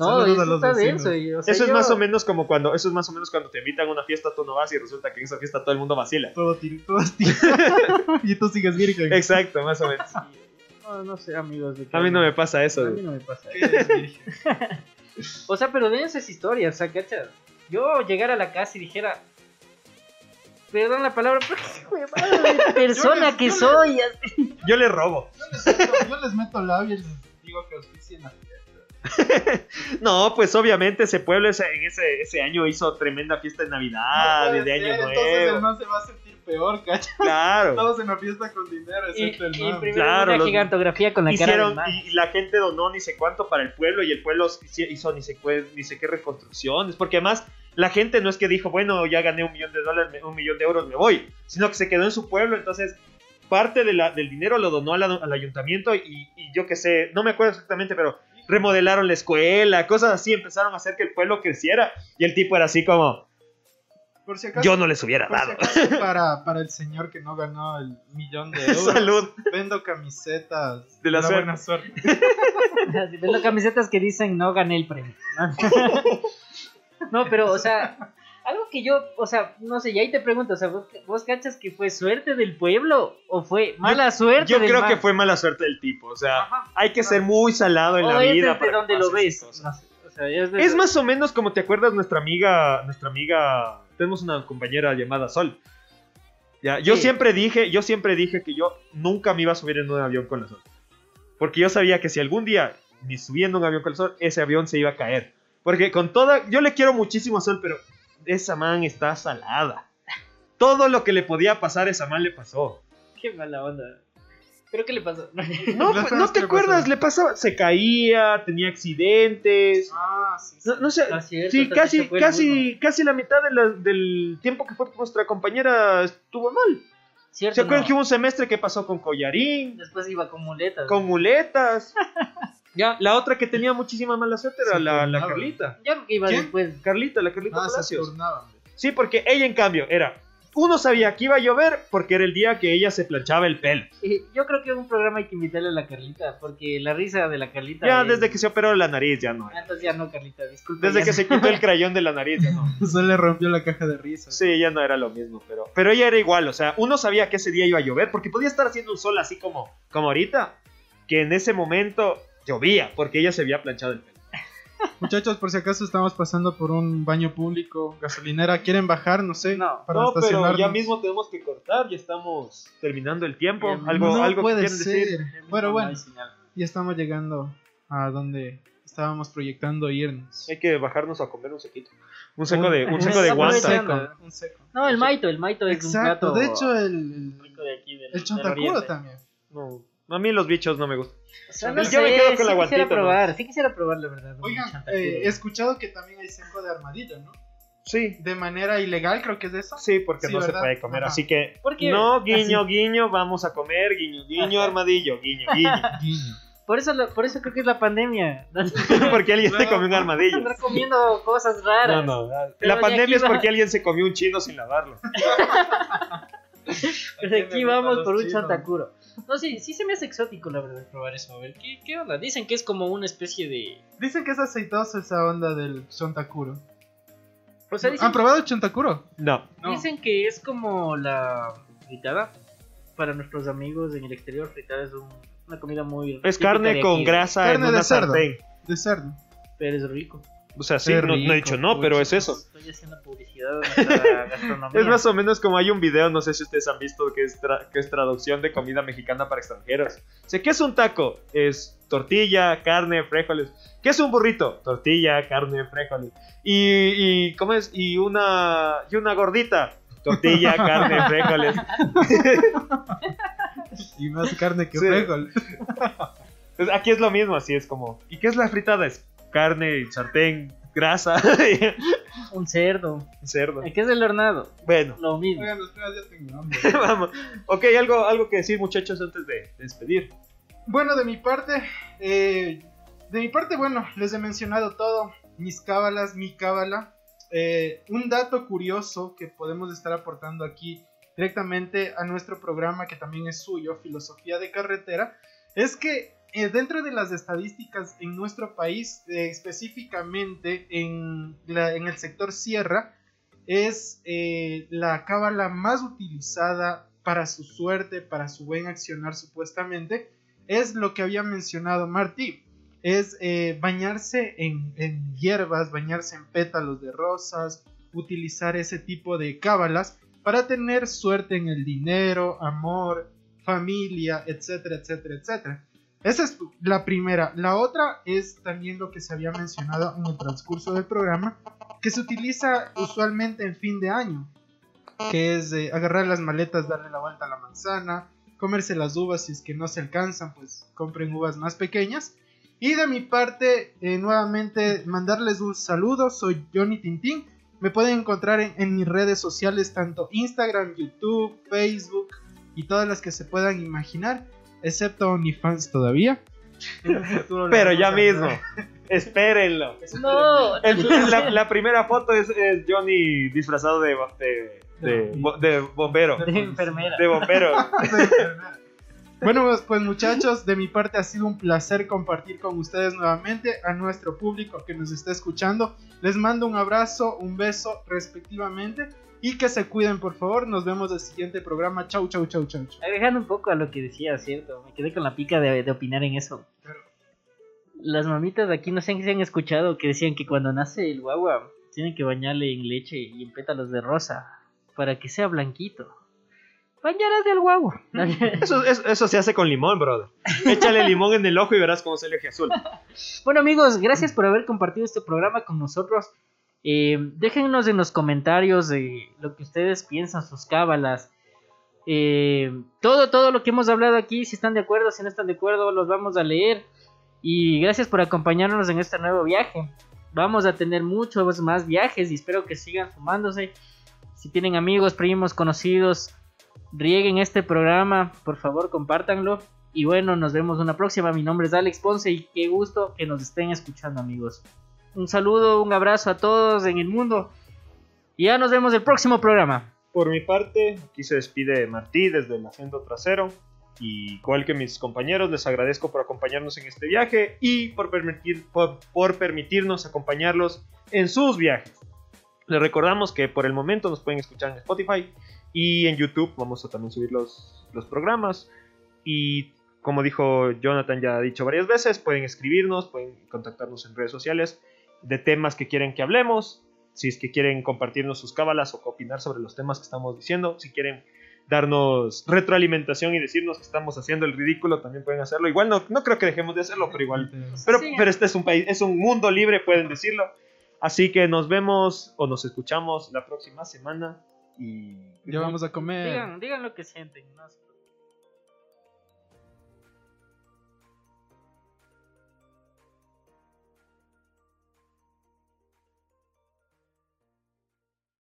No, eso está denso. y, o sea, Eso es yo- más o menos como cuando, eso es más o menos cuando te invitan a una fiesta, tú no vas y resulta que en esa fiesta todo el mundo vacila. Todo tiro, todo tiro. y tú sigues virgen. Exacto, más o menos. No, no sé, amigos. de que- A mí no me pasa eso. A mí no me pasa. ¿Qué eres virgen? O sea, pero de esas historias, o sea, ¿cachas? Yo llegar a la casa y dijera. Perdón la palabra, pero qué hijo de madre, persona les- que yo les- soy. Yo le robo. Yo les meto, yo les meto labia y les digo que auspicien la. No, pues obviamente ese pueblo ese, en ese, ese año hizo tremenda fiesta de Navidad, No de Año ser, Entonces el Nuevo. man se va a sentir peor, ¿cachai? Claro. Todos en la fiesta con dinero, Y, excepto el y man. primero Claro, una gigantografía con la cara Hicieron, del man. y, y la gente donó ni sé cuánto para el pueblo y el pueblo hizo ni sé, ni sé qué reconstrucciones, porque además la gente no es que dijo, bueno, ya gané un millón de dólares, un millón de euros, me voy, sino que se quedó en su pueblo, entonces parte de la- del dinero lo donó a la- al ayuntamiento y, y yo qué sé, no me acuerdo exactamente, pero remodelaron la escuela, cosas así, empezaron a hacer que el pueblo creciera y el tipo era así como, Por si acaso, yo no les hubiera por si dado. acaso para, para el señor que no ganó el millón de euros. Salud. Vendo camisetas De la suerte. buena suerte. Las camisetas que dicen no gané el premio. No, pero, o sea, algo que yo, o sea, no sé, y ahí te pregunto, o sea, ¿vos, vos cachas que fue suerte del pueblo o fue mala suerte Yo del creo que fue mala suerte del tipo, o sea, Ajá. hay que ser muy salado en o la es vida. desde para donde que lo pase ves. esas cosas. no sé, o sea, es, desde- Es más o menos como te acuerdas nuestra amiga, nuestra amiga, tenemos una compañera llamada Sol. Ya, yo Sí. siempre dije, yo siempre dije que yo nunca me iba a subir en un avión con la Sol. Porque yo sabía que si algún día me subía en un avión con la Sol, ese avión se iba a caer. Porque con toda, yo le quiero muchísimo a Sol, pero esa man está salada. Todo lo que le podía pasar a esa man le pasó. Qué mala onda. ¿Pero qué le pasó? No, pues, no que te acuerdas, pasó. le pasaba, se caía, tenía accidentes. Ah, sí. sí. No, no sé, Ah, cierto, sí, casi, casi, casi la mitad de la- del tiempo que fue nuestra compañera estuvo mal. ¿Cierto? ¿Se acuerdan no? que hubo un semestre que pasó con collarín, Después iba con muletas. con muletas? ya, la otra que tenía muchísima mala suerte era la, la. Carlita. Yo creo que iba ¿Quién? después. Carlita, la Carlita Ah, se Palacios. turnaban. Sí, porque ella en cambio era, uno sabía que iba a llover porque era el día que ella se planchaba el pelo. Yo creo que en un programa hay que invitarle a la Carlita, porque la risa de la Carlita. Ya es- desde que se operó la nariz ya no. Ah, Entonces ya no, Carlita, disculpa. Desde que no. se quitó el crayón de la nariz ya no. Se le rompió la caja de risas. Sí, ya no era lo mismo, pero, pero ella era igual, o sea, uno sabía que ese día iba a llover, porque podía estar haciendo un sol así como, como ahorita, que en ese momento llovía, porque ella se había planchado el pelo. Muchachos, por si acaso estamos pasando por un baño público, gasolinera, ¿quieren bajar? No sé. No, para no, pero ya mismo tenemos que cortar, ya estamos terminando el tiempo. Bien, algo no algo puede ser. decir. Bueno, No bueno, ya estamos llegando a donde estábamos proyectando irnos. Hay que bajarnos a comer un sequito. Un seco de, un un seco de guanta. Un seco. No, el maito, el maito es un Exacto, plato de hecho el, el, rico de aquí del, el también. No, a mí los bichos no me gustan. O sea, Yo no me sé, quedo con la sí quisiera guantita, ¿no? probar, sí quisiera probar la verdad. Oigan, eh, he escuchado que también hay seco de armadillo, ¿no? Sí, De manera ilegal, creo que es de eso. sí, porque Sí, no se puede comer. Ajá. Así que, ¿Por qué? no, guiño, guiño, vamos a comer, guiño, guiño, Ajá. armadillo, guiño, guiño. Guiño. Por eso, lo- por eso creo que es la pandemia. porque alguien se comió un armadillo. Andar comiendo cosas raras. No, no. La de pandemia aquí es va- porque alguien se comió un chino sin lavarlo. Pero aquí me vamos por un chantacuro. No, sí, sí se me hace exótico la verdad probar eso. A ver, ¿qué, qué onda? Dicen que es como una especie de... Dicen que es aceitoso esa onda del chontacuro. O sea, dicen, ¿Han probado el chontacuro? No. No. dicen que es como la fritada. Para nuestros amigos en el exterior, fritada es un- una comida muy... Es carne de con grasa Carne en de una cerdo. sartén. De cerdo. Pero es rico. O sea, sí, no, no he dicho no, pero es eso. Estoy haciendo publicidad de gastronomía. Es más o menos como hay un video, no sé si ustedes han visto, que es, tra- que es traducción de comida mexicana para extranjeros. O sea, ¿qué es un taco? Es tortilla, carne, frijoles. ¿Qué es un burrito? Tortilla, carne, frijoles. Y, y ¿cómo es? Y una, y una gordita. Tortilla, carne, frijoles. Y más carne que Sí. frijol. Pues aquí es lo mismo, así es como. ¿Y qué es la fritada? Es carne, sartén, grasa, Un cerdo. un cerdo. ¿Qué es el hornado? Bueno, Lo mismo. Oigan, ya tengo hambre. vamos. Ok, algo, algo que decir, muchachos, antes de, de despedir. Bueno, de mi parte, eh, de mi parte, bueno, les he mencionado todo, mis cábalas, mi cábala. Eh, un dato curioso que podemos estar aportando aquí directamente a nuestro programa, que también es suyo, Filosofía de Carretera, es que eh, dentro de las estadísticas en nuestro país, eh, específicamente en, la- en el sector sierra, es eh, la cábala más utilizada para su suerte, para su buen accionar supuestamente, es lo que había mencionado Martí. Es eh, bañarse en, en hierbas, bañarse en pétalos de rosas, utilizar ese tipo de cábalas para tener suerte en el dinero, amor, familia, etcétera, etcétera, etcétera. Esa es la primera. La otra es también lo que se había mencionado en el transcurso del programa, que se utiliza usualmente en fin de año, que es eh, agarrar las maletas, darle la vuelta a la manzana, comerse las uvas si es que no se alcanzan, pues compren uvas más pequeñas. Y de mi parte, eh, nuevamente mandarles un saludo, soy Johnny Tintín. Me pueden encontrar en, en mis redes sociales, tanto Instagram, YouTube, Facebook y todas las que se puedan imaginar, excepto OnlyFans todavía. Pero ya mismo, espérenlo. No, El- la, la primera foto es, es Johnny disfrazado de, bo- de, de, bo- de bombero. de enfermera. De bombero. Bueno, pues, pues, muchachos, de mi parte ha sido un placer compartir con ustedes nuevamente a nuestro público que nos está escuchando. Les mando un abrazo, un beso respectivamente y que se cuiden por favor. Nos vemos el siguiente programa. Chau, chau, chau, chau. chau. Agregando un poco a lo que decía, ¿cierto? Me quedé con la pica de, de opinar en eso. Las mamitas de aquí no sé si han escuchado que decían que cuando nace el guagua tienen que bañarle en leche y en pétalos de rosa para que sea blanquito. Bañarás del guagua. Eso, eso, eso se hace con limón, brother. Échale limón en el ojo y verás cómo sale el azul. Bueno amigos, gracias por haber compartido este programa con nosotros. Eh, en los comentarios lo que ustedes piensan, sus cábalas. Eh, todo, todo lo que hemos hablado aquí, si están de acuerdo, si no están de acuerdo, los vamos a leer. Y gracias por acompañarnos en este nuevo viaje. Vamos a tener muchos más viajes y espero que sigan sumándose. Si tienen amigos, primos, conocidos, rieguen este programa, por favor compártanlo. Y bueno, nos vemos una próxima. Mi nombre es Alex Ponce y qué gusto que nos estén escuchando amigos. Un saludo, un abrazo a todos en el mundo. Y ya nos vemos el próximo programa. Por mi parte, aquí se despide Martí desde el asiento trasero. Y igual que mis compañeros, les agradezco por acompañarnos en este viaje y por, permitir, por, permitirnos acompañarlos en sus viajes. Les recordamos que por el momento nos pueden escuchar en Spotify y en YouTube vamos a también subir los, los programas. Y como dijo Jonathan, ya ha dicho varias veces, pueden escribirnos, pueden contactarnos en redes sociales de temas que quieren que hablemos. Si es que quieren compartirnos sus cábalas o opinar sobre los temas que estamos diciendo, si quieren darnos retroalimentación y decirnos que estamos haciendo el ridículo, también pueden hacerlo. Igual no, no creo que dejemos de hacerlo, pero igual. Pero, pero este es un país, es un mundo libre, pueden decirlo. Así que nos vemos o nos escuchamos la próxima semana. Y Ya vamos a comer. Digan, digan lo que sienten. ¿no?